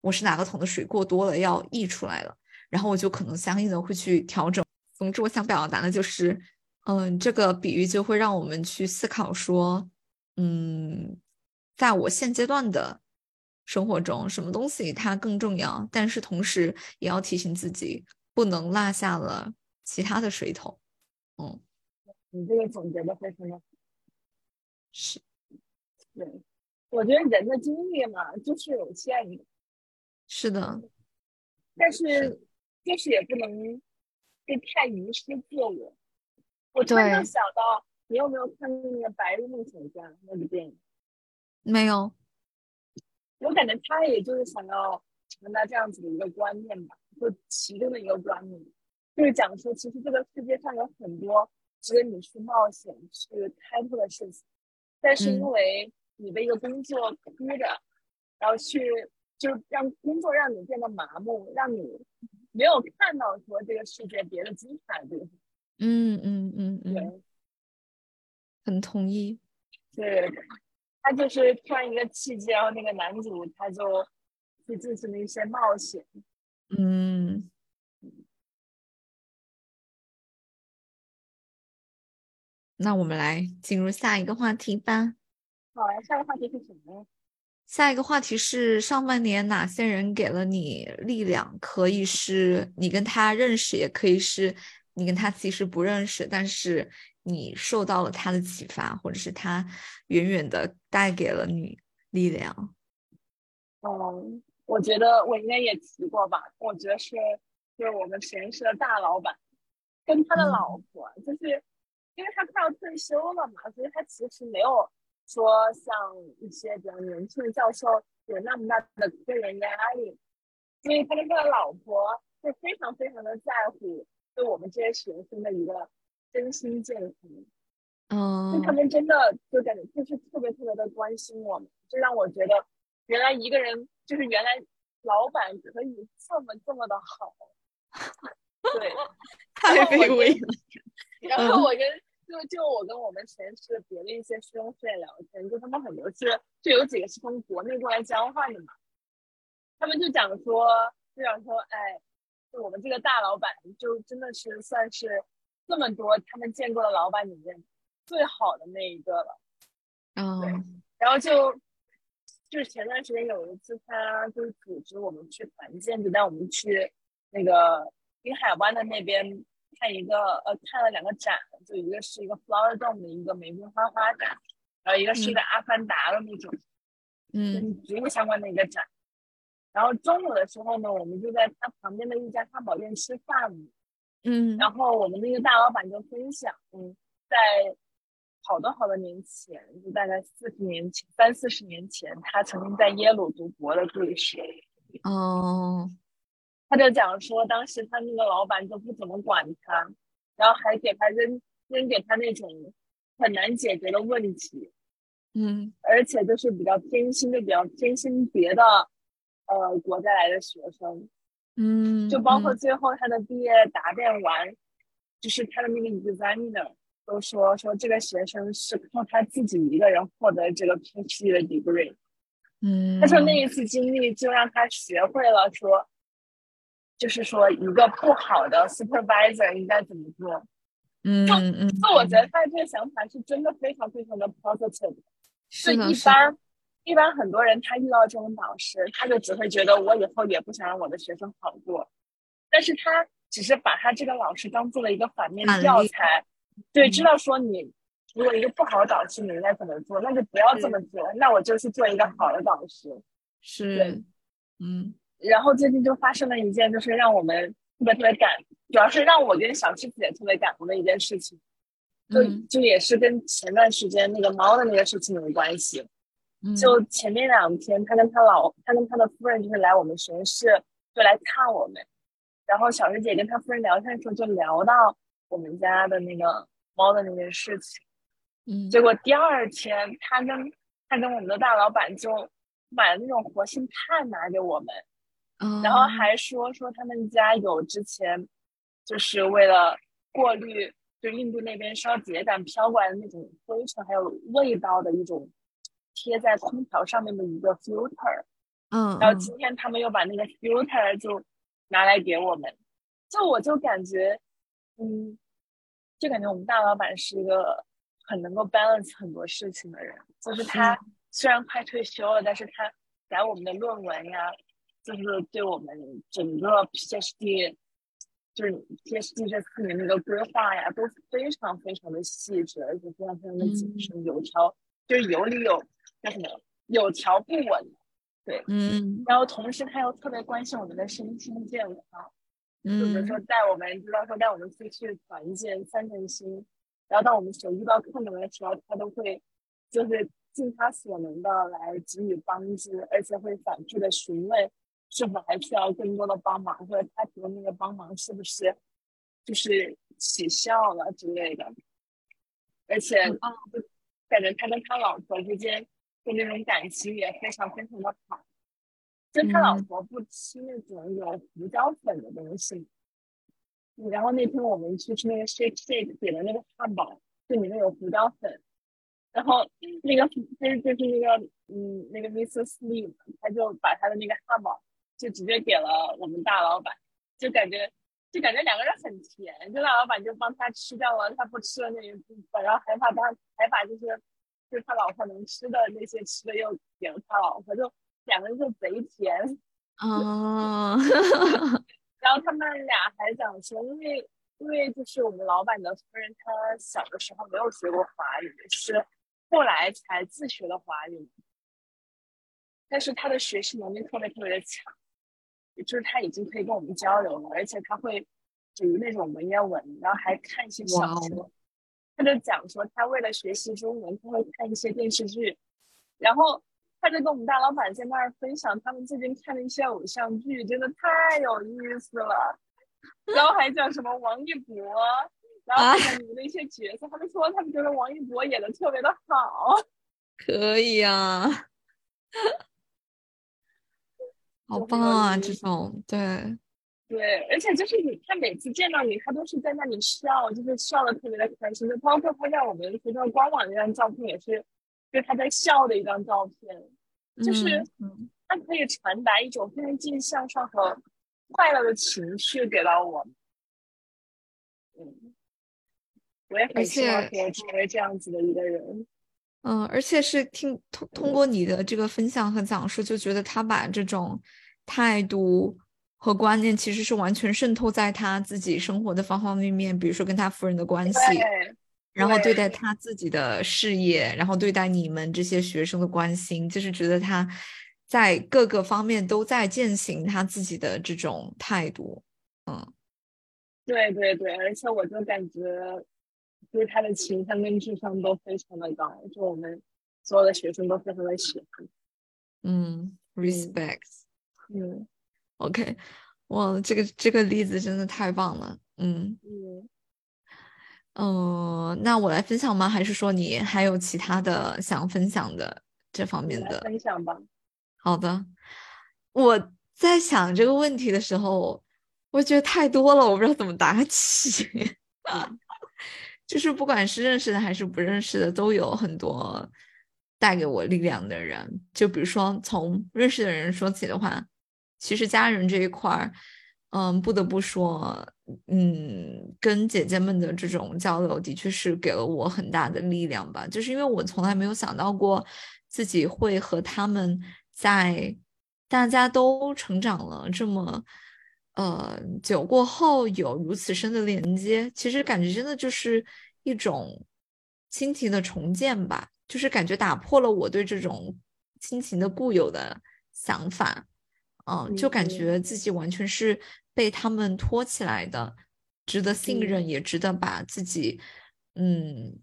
我是哪个桶的水过多了要溢出来了，然后我就可能相应的会去调整。总之，我想表达的就是，嗯，这个比喻就会让我们去思考说。嗯，在我现阶段的生活中，什么东西它更重要？但是同时也要提醒自己，不能落下了其他的水桶。嗯，你这个总结的非常的好。是，对，我觉得人的精力嘛，就是有限的。是的，但是就是也不能被太迷失自我。我突然想到。你有没有看过那个《白日梦想家》那部电影？没有。我感觉他也就是想要传达这样子的一个观念吧，就其中的一个观念，就是讲说，其实这个世界上有很多值得你去冒险、去开拓的事情，但是因为你的一个工作逼着，然后去就是让工作让你变得麻木，让你没有看到说这个世界别的精彩的地方。嗯嗯嗯嗯，对，很同意。对，他就是突然一个契机，然后那个男主他就去进行了一些冒险。嗯，那我们来进入下一个话题吧。好，来下一个话题是什么？下一个话题是上半年哪些人给了你力量？可以是你跟他认识，也可以是你跟他其实不认识，但是你受到了他的启发，或者是他远远的带给了你力量。嗯，我觉得我应该也提过吧。我觉得是就是我们实验室的大老板跟他的老婆，就是因为他快要退休了嘛，所以他其实没有。说像一些比较年轻的教授有那么大的个人压力，所以他跟他的老婆就非常非常的在乎对我们这些学生的一个身心健康。嗯，就他们真的就感觉就是特别特别的关心我们，就让我觉得原来一个人就是原来老板可以这么这么的好。对，太卑微了。然后我跟。就就我跟我们实验室别的一些师兄师姐聊天，就他们很多是就有几个是从国内过来交换的嘛，他们就讲说就讲说，哎，就我们这个大老板就真的是算是这么多他们见过的老板里面最好的那一个了。嗯，然后就就是前段时间有一次，他就是组织我们去团建，就带我们去那个滨海湾的那边。看一个呃，看了两个展，就一个是一个 Flower Dome 的一个玫瑰花花展，然后一个是一个阿凡达的那种，嗯，植物相关的一个展。然后中午的时候呢，我们就在他旁边的一家汉堡店吃饭，嗯，然后我们那个大老板就分享，嗯，在好多好多年前，就大概四十年前、三四十年前，他曾经在耶鲁读博的故事。哦。他就讲说，当时他那个老板就不怎么管他，然后还给他扔扔给他那种很难解决的问题，嗯，而且就是比较偏心，就比较偏心别的呃国家来的学生，嗯，就包括最后他的毕业答辩完，就是他的那个 examiner 都说说这个学生是靠他自己一个人获得这个 PhD 的 degree，嗯，他说那一次经历就让他学会了说。就是说，一个不好的 supervisor 应该怎么做？嗯嗯，那我觉得他的这个想法是真的非常非常的 positive。是一般一般很多人他遇到这种导师，他就只会觉得我以后也不想让我的学生好过。但是他只是把他这个老师当做了一个反面教材，对，知道说你如果一个不好的导师你应该怎么做，那就不要这么做。那我就去做一个好的导师。是，嗯。然后最近就发生了一件，就是让我们特别特别感，主要是让我跟小狮子也特别感动的一件事情，就就也是跟前段时间那个猫的那个事情有关系。就前面两天，他跟他老，他跟他的夫人就是来我们实验室，就来看我们。然后小师姐跟他夫人聊天的时候，就聊到我们家的那个猫的那件事情。嗯，结果第二天，他跟他跟我们的大老板就买了那种活性炭拿给我们。然后还说说他们家有之前，就是为了过滤，就印度那边烧秸秆飘过来的那种灰尘还有味道的一种贴在空调上面的一个 filter。嗯，然后今天他们又把那个 filter 就拿来给我们，就我就感觉，嗯，就感觉我们大老板是一个很能够 balance 很多事情的人，就是他虽然快退休了，但是他改我们的论文呀。就是对我们整个 PhD，就是 PhD 这四年那个规划呀，都非常非常的细致，而且非常非常的谨慎，有条就是有理有叫什么有条不紊，对，嗯。然后同时他又特别关心我们的身心健康，嗯，就比如说带我们，知道说带我们出去团建散散心，然后当我们手遇到困难的时候，他都会就是尽他所能的来给予帮助，而且会反复的询问。是否还需要更多的帮忙，或者他提供那个帮忙是不是就是起效了之类的？而且感觉他跟他老婆之间的那种感情也非常非常的好。就他老嗯婆不吃那种有胡椒粉的东西。然后那天我们去吃那个 shake shake 点的那个汉堡，就里面有胡椒粉。然后那个就是就是那个嗯那个 Mrs. Lee，他就把他的那个汉堡就直接给了我们大老板，就感觉就感觉两个人很甜，就大老板就帮他吃掉了他不吃的那一部分，然后还把他还把就是就他老婆能吃的那些吃的又给了他老婆，就两个人就贼甜。哦，然后他们俩还讲说，因为因为就是我们老板的夫人，她小的时候没有学过华语，是后来才自学的华语，但是她的学习能力特别特别的强，就是她已经可以跟我们交流了，而且她会读那种文言文，然后还看一些小说。他就讲说，他为了学习中文，他会看一些电视剧，然后他就跟我们大老板在那儿分享他们最近看的一些偶像剧，真的太有意思了。然后还讲什么王一博，然后还讲里面的一些角色，他们说他们觉得王一博演的特别的好。可以啊，好棒啊！这种对，对，而且就是你，他每次见到你，他都是在那里笑，就是笑的特别的开心。就包括他在我们学校官网那张照片，也是，就是他在笑的一张照片。就是嗯嗯它可以传达一种非常积极向上和快乐的情绪给到我们。嗯，我也很希望且可以成为这样子的一个人。嗯，而且是听通通过你的这个分享和讲述，就觉得他把这种态度和观念其实是完全渗透在他自己生活的方方面面，比如说跟他夫人的关系，对，然后对对待他自己的事业，然后对待你们这些学生的关心，就是觉得他在各个方面都在践行他自己的这种态度。嗯对对对，而且我就感觉，就是他的情商跟智商都非常的高，就我们所有的学生都非常的喜欢。嗯，respect。嗯 OK，哇，这个这个例子真的太棒了。嗯嗯，那我来分享吗？还是说你还有其他的想分享的这方面的？分享吧。好的，我在想这个问题的时候，我觉得太多了，我不知道怎么答起。就是不管是认识的还是不认识的，都有很多带给我力量的人。就比如说从认识的人说起的话，其实家人这一块儿，嗯，不得不说，嗯，跟姐姐们的这种交流，的确是给了我很大的力量吧。就是因为我从来没有想到过自己会和他们在大家都成长了这么。呃，久过后有如此深的连接，其实感觉真的就是一种亲情的重建吧，就是感觉打破了我对这种亲情的固有的想法，嗯，就感嗯觉自己完全是被他们托起来的，值得信任，嗯也值得把自己，嗯，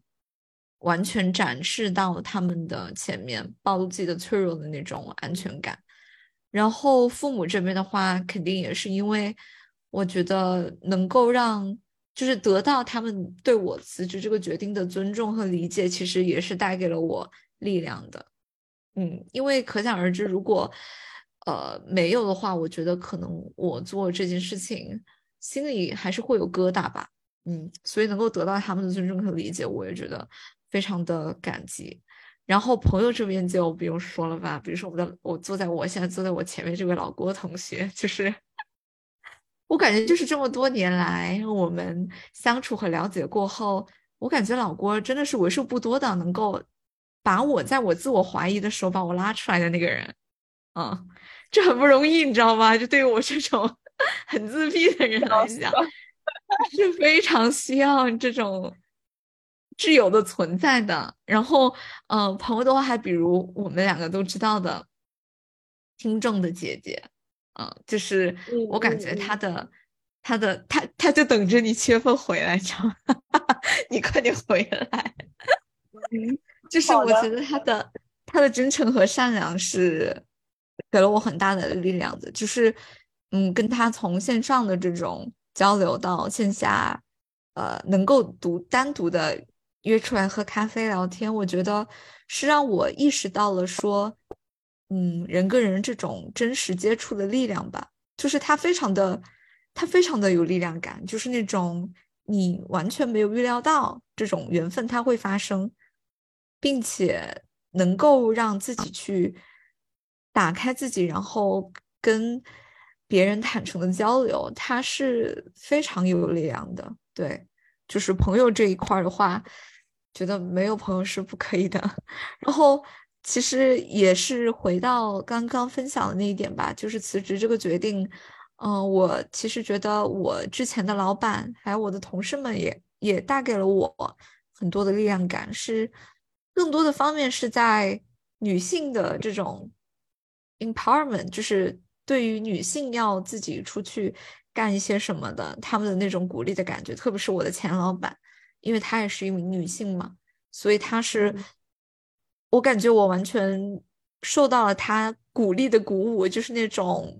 完全展示到他们的前面，暴露自己的脆弱的那种安全感。然后父母这边的话，肯定也是因为我觉得能够让，就是得到他们对我辞职这个决定的尊重和理解，其实也是带给了我力量的。嗯，因为可想而知，如果呃没有的话，我觉得可能我做这件事情心里还是会有疙瘩吧。嗯，所以能够得到他们的尊重和理解，我也觉得非常的感激。然后朋友这边就不用说了吧，比如说我的，我坐在我现在坐在我前面这位老郭同学，就是我感觉就是这么多年来我们相处和了解过后，我感觉老郭真的是为数不多的能够把我在我自我怀疑的时候把我拉出来的那个人，嗯，这很不容易，你知道吗？就对于我这种 很自闭的人来讲，是非常需要这种。挚友的存在的，然后，呃，朋友的话，还比如我们两个都知道的听众的姐姐，嗯、就是我感觉她的，她的，她，她就等着你七月份回来，你知道吗？你快点回来。嗯，就是我觉得她的，她的真诚和善良是给了我很大的力量的，就是，嗯，跟他从线上的这种交流到线下，呃，能够独单独的。约出来喝咖啡聊天，我觉得是让我意识到了说，嗯，人跟人这种真实接触的力量吧，就是他非常的，他非常的有力量感，就是那种你完全没有预料到这种缘分它会发生，并且能够让自己去打开自己，然后跟别人坦诚的交流，它是非常有力量的。对，就是朋友这一块的话，觉得没有朋友是不可以的。然后。其实也是回到刚刚分享的那一点吧，就是辞职这个决定，嗯，我其实觉得我之前的老板还有我的同事们也也带给了我很多的力量感，是更多的方面是在女性的这种 empowerment，就是对于女性要自己出去干一些什么的，他们的那种鼓励的感觉，特别是我的前老板，因为她也是一名女性嘛，所以她是。我感觉我完全受到了她鼓励的鼓舞，就是那种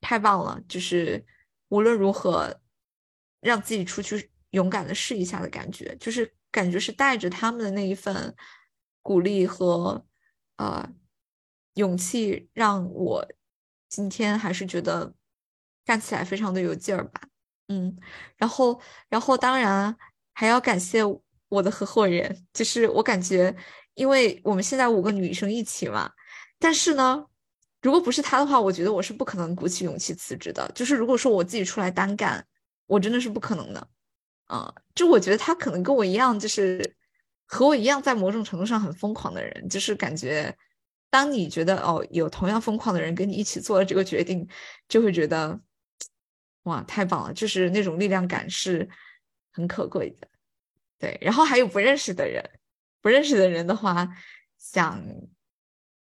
太棒了，就是无论如何让自己出去勇敢的试一下的感觉，就是感觉是带着他们的那一份鼓励和呃勇气，让我今天还是觉得干起来非常的有劲儿吧。嗯，然后然后当然还要感谢我的合伙人，就是我感觉。因为我们现在五个女生一起嘛，但是呢，如果不是他的话，我觉得我是不可能鼓起勇气辞职的。就是如果说我自己出来单干，我真的是不可能的。嗯，就我觉得他可能跟我一样，就是和我一样，在某种程度上很疯狂的人。就是感觉，当你觉得哦，有同样疯狂的人跟你一起做了这个决定，就会觉得哇，太棒了！就是那种力量感是很可贵的。对，然后还有不认识的人。不认识的人的话，想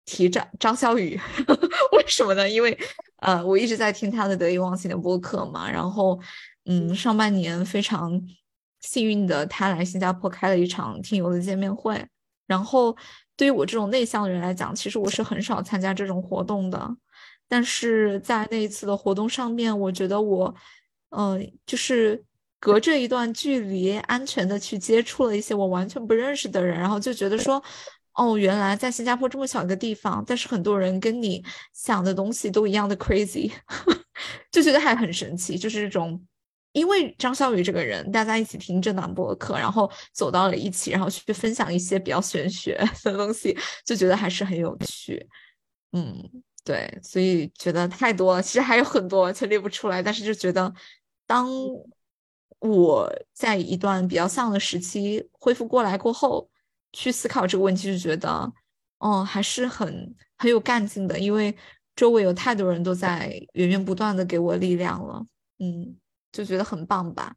提张张小雨，为什么呢？因为呃，我一直在听他的得意忘形的播客嘛。然后，嗯，上半年非常幸运的，他来新加坡开了一场听友的见面会。然后，对于我这种内向的人来讲，其实我是很少参加这种活动的。但是在那一次的活动上面，我觉得我，嗯，就是。隔着一段距离，安全的去接触了一些我完全不认识的人，然后就觉得说，哦，原来在新加坡这么小一个地方，但是很多人跟你想的东西都一样的 crazy，就觉得还很神奇。就是这种，因为张小雨这个人，大家一起听这档播客，然后走到了一起，然后去分享一些比较玄学的东西，就觉得还是很有趣。嗯，对，所以觉得太多了，其实还有很多，却列不出来。但是就觉得当。我在一段比较丧的时期恢复过来过后，去思考这个问题，就觉得，哦，还是很很有干劲的，因为周围有太多人都在源源不断的给我力量了，嗯，就觉得很棒吧。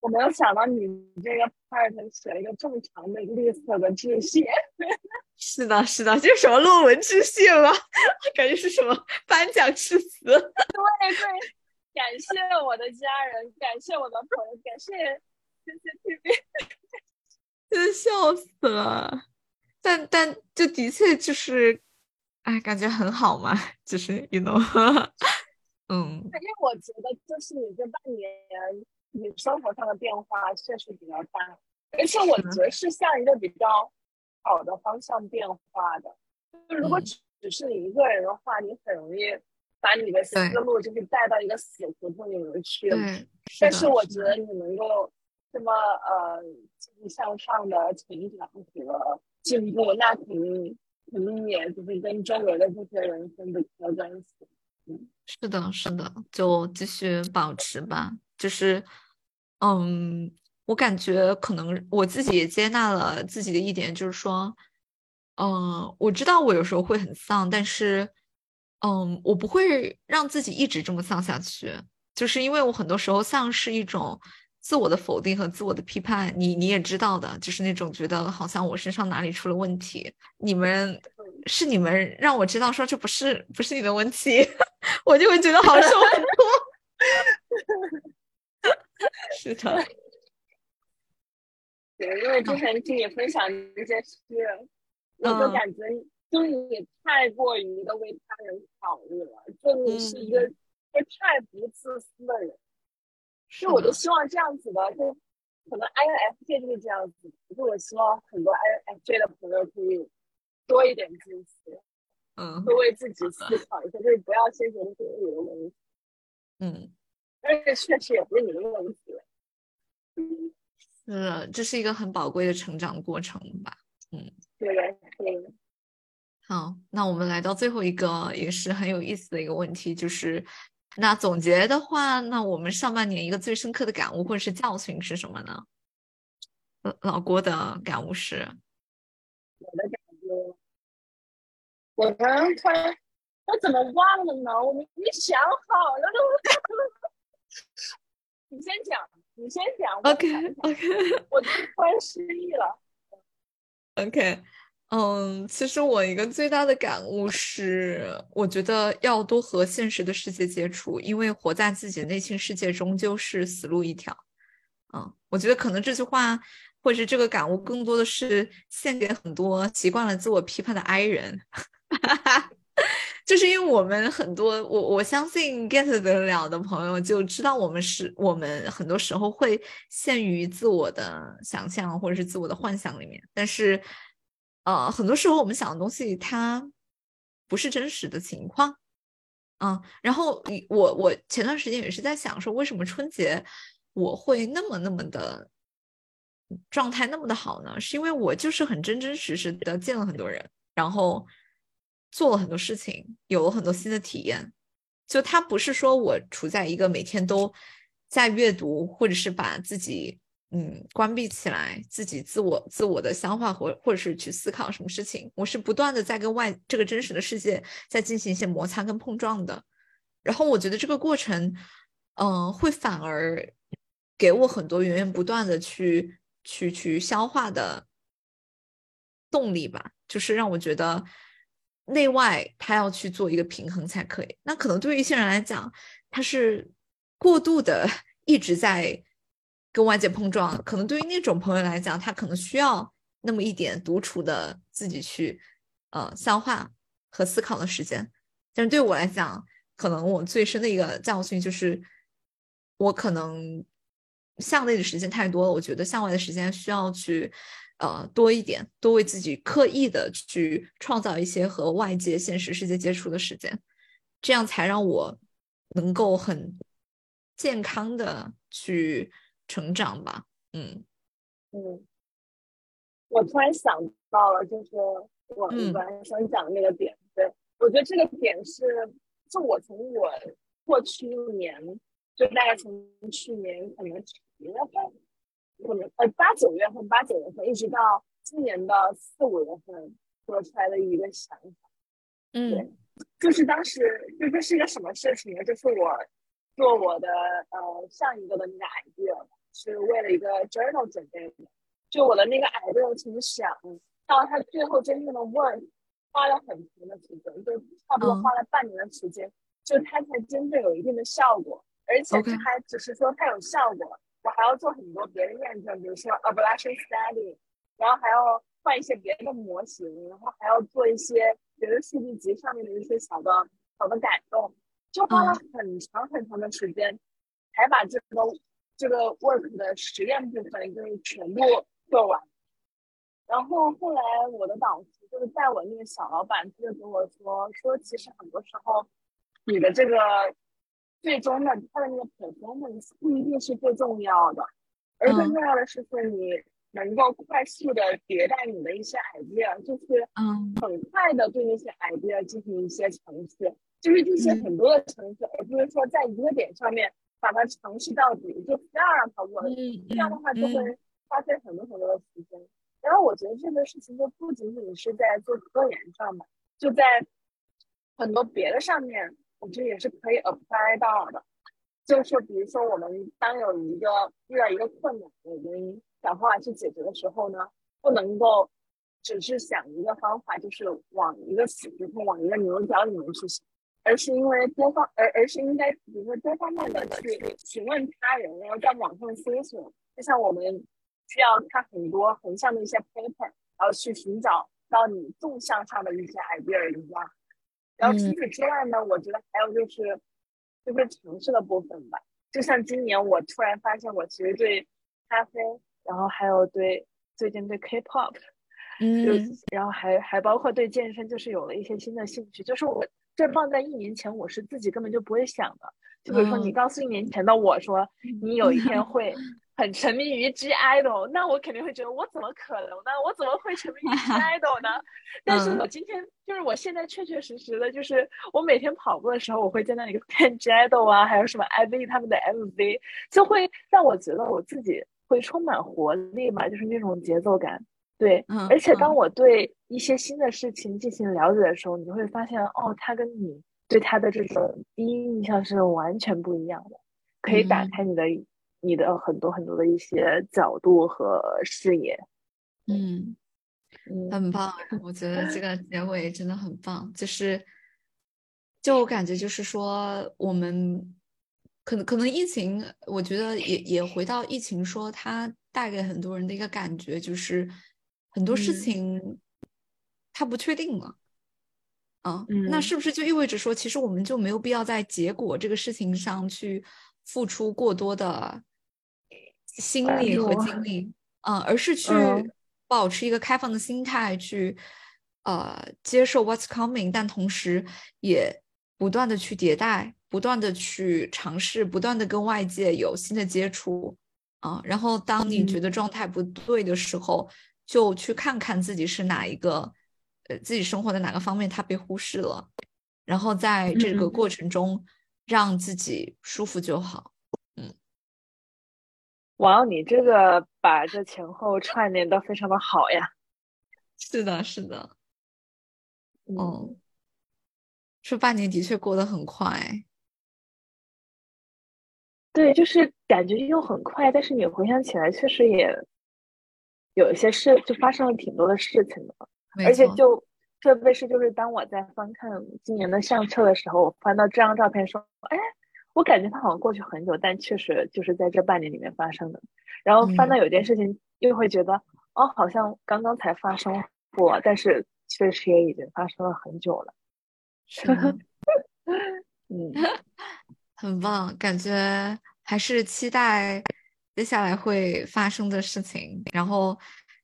我没有想到你这个 part 写了一个这么长的绿色的致谢。是的，是的，这是什么论文致谢吗，感觉是什么颁奖致辞。对对。感谢我的家人，感谢我的朋友，感谢谢谢 T V，真笑死了。但但就的确就是，哎，感觉很好嘛，就是 you know，嗯。因为我觉得就是你这半年你生活上的变化确实比较大，而且我觉得是向一个比较好的方向变化的。就如果只只是你一个人的话，你很容易。把你的思路就是带到一个死胡同里面去，但是我觉得你能够这么呃积极向上的成长和进步，那肯定肯定也就是跟周围的这些人分不开关系。嗯，是的，是的，就继续保持吧。就是，嗯，我感觉可能我自己也接纳了自己的一点，就是说，嗯，我知道我有时候会很丧，但是。嗯，我不会让自己一直这么丧下去，就是因为我很多时候丧是一种自我的否定和自我的批判。你你也知道的，就是那种觉得好像我身上哪里出了问题，你们是你们让我知道说这不是不是你的问题，我就会觉得好受很多。是的，对，因为之前听你分享这些事，我就感觉。就你太过于的为他人考虑了，就你是一个就太不自私的人，就我就希望这样子的，就可能 INFJ 就是这样子，就我希望很多 INFJ 的朋友可以多一点自私，嗯多为自己思考一下，就是不要先觉得是你的问题，嗯，而且确实也不是你的问题。是，这是一个很宝贵的成长过程吧。对的，对的。好，那我们来到最后一个也是很有意思的一个问题，就是那总结的话，那我们上半年一个最深刻的感悟或者是教训是什么呢？老老郭的感悟是，我的感觉，我突然，我怎么忘了呢？我明明想好了都。你先讲，你先讲。OK 想一想 OK 我突然失忆了。OK，嗯，其实我一个最大的感悟是，我觉得要多和现实的世界接触，因为活在自己内心世界终究是死路一条。嗯，我觉得可能这句话或者是这个感悟，更多的是献给很多习惯了自我批判的 I 人。就是因为我们很多，我我相信 get 得了的朋友就知道，我们是我们很多时候会陷于自我的想象或者是自我的幻想里面，但是，呃，很多时候我们想的东西它不是真实的情况，嗯，然后我我前段时间也是在想说，为什么春节我会那么那么的状态那么的好呢？是因为我就是很真真实实的见了很多人，然后。做了很多事情，有了很多新的体验。就它不是说我处在一个每天都在阅读，或者是把自己嗯关闭起来，自己自我自我的消化或或者是去思考什么事情。我是不断的在跟外这个真实的世界在进行一些摩擦跟碰撞的。然后我觉得这个过程，嗯、会反而给我很多源源不断的去去去消化的动力吧，就是让我觉得。内外他要去做一个平衡才可以。那可能对于一些人来讲，他是过度的 一直在跟外界碰撞。可能对于那种朋友来讲，他可能需要那么一点独处的自己去呃消化和思考的时间。但是对我来讲，可能我最深的一个教训就是，我可能向内的时间太多了。我觉得向外的时间需要去。呃，多一点，多为自己刻意的去创造一些和外界现实世界接触的时间，这样才让我能够很健康的去成长吧。嗯嗯，我突然想到了，就是我嗯本来想讲的那个点，对我觉得这个点是，就我从我过去一年，就大概从去年可能十月份。可能呃八九月份，八九月份一直到今年的四五月份做出来的一个想法，嗯，就是当时就这是一个什么事情呢？就是我做我的呃上一个的那个 idea 是为了一个 journal 准备的，就我的那个 idea 从想到它最后真正的 work 花了很长的时间，就差不多花了半年的时间，就它才真正有一定的效果，而且它还只是说它有效果。我还要做很多别的验证，比如说 ablation study，然后还要换一些别的模型，然后还要做一些别的数据集上面的一些小的小的改动，就花了很长很长的时间，才把这个这个 work 的实验部分就是全部做完。然后后来我的导师就是带我那个小老板，他就跟我说说，其实很多时候你的这个。最终的他的那个 performance 不一定是最重要的，而更重要的是说你能够快速的迭代你的一些 idea，就是嗯很快的对那些 idea 进行一些尝试，就是进行很多的尝试，而不是说在一个点上面把它尝试到底，就不要让它 work，这样的话就会花费很多很多的时间。然后我觉得这个事情就不仅仅是在做科研上吧，就在很多别的上面。我觉得也是可以 apply 到的，就是比如说我们当有一个遇到一个困难，我们想办法去解决的时候呢，不能够只是想一个方法，就是往一个死胡同、往一个牛角里面去想，而是因为多方，而而是应该比如说多方面的去询问他人，然后在网上搜索，就像我们需要看很多横向的一些 paper，然后去寻找到你纵向上的一些 idea 一样。然后除此之外呢，我觉得还有就是就是城市的部分吧。就像今年我突然发现，我其实对咖啡，然后还有对最近对 K-pop，嗯然后还还包括对健身就是有了一些新的兴趣，就是我这放在一年前我是自己根本就不会想的。就比如说你嗯告诉一年前的我说你有一天 会很沉迷于 G idol，那我肯定会觉得我怎么可能呢？我怎么会沉迷于 G idol 呢？但是嗯我今天就是我现在确确实实的，就是我每天跑步的时候，我会在那里看 G idol 啊，还有什么 IV 他们的 MV，就会让我觉得我自己会充满活力嘛，就是那种节奏感。对，嗯而且当嗯。我对一些新的事情进行了解的时候，你会发现，哦，他跟你对他的这种第一印象是完全不一样的，可以打嗯。开你的、你的很多很多的一些角度和视野。嗯，嗯。很棒，我觉得这个结尾真的很棒，就是，就我感觉就是说，我们可能可能疫情，我觉得也也回到疫情说，它带给很多人的一个感觉就是，很多事嗯。情它不确定了。啊，那嗯。是不是就意味着说，其实我们就没有必要在结果这个事情上去付出过多的心力和精力，嗯，而是 去嗯。保持一个开放的心态去，呃，接受 what's coming，但同时也不断的去迭代，不断的去尝试，不断的跟外界有新的接触，啊，然后当你觉嗯。得状态不对的时候，就去看看自己是哪一个。呃，自己生活的哪个方面他被忽视了，然后在这个嗯过程中让自己舒服就好。嗯哇，你这个把这前后串联的非常的好呀。是的，是的，嗯，嗯，这半年的确过得很快。对，就是感觉又很快，但是你回想起来，确实也有一些事，就发生了挺多的事情的。而且就特别是就是当我在翻看今年的相册的时候，我翻到这张照片说，哎，我感觉它好像过去很久，但确实就是在这半年里面发生的。然后翻到嗯有件事情，又会觉得，哦，好像刚刚才发生过，但是确实也已经发生了很久了。是的，嗯，很棒，感觉还是期待接下来会发生的事情，然后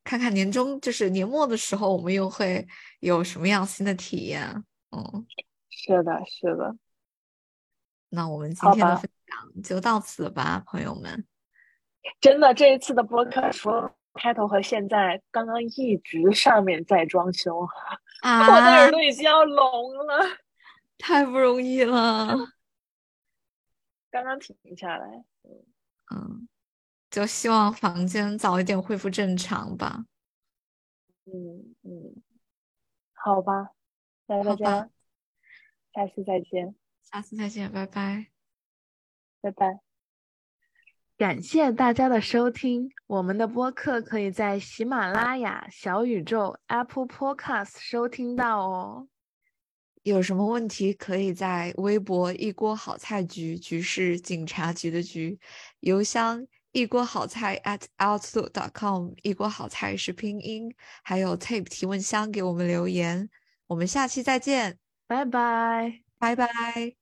看看年终，就是年末的时候，我们又会有什么样新的体验。嗯，是的，是的，那我们今天的分享就到此吧，朋友们。真的这一次的播客，除了开头和现在，刚刚一直上面在装修，啊我的啊耳，朵已经要聋了。太不容易了。刚刚停下来。嗯，就希望房间早一点恢复正常吧。嗯嗯，好吧，那大好吧家下次再见，下次再见，拜拜。拜拜。感谢大家的收听，我们的播客可以在喜马拉雅、小宇宙、Apple Podcast 收听到哦。有什么问题可以在微博“一锅好菜局”局是警察局的局，邮箱一锅好菜 at outlook.com，一锅好菜是拼音，还有 tape 提问箱给我们留言。我们下期再见，拜拜。拜拜。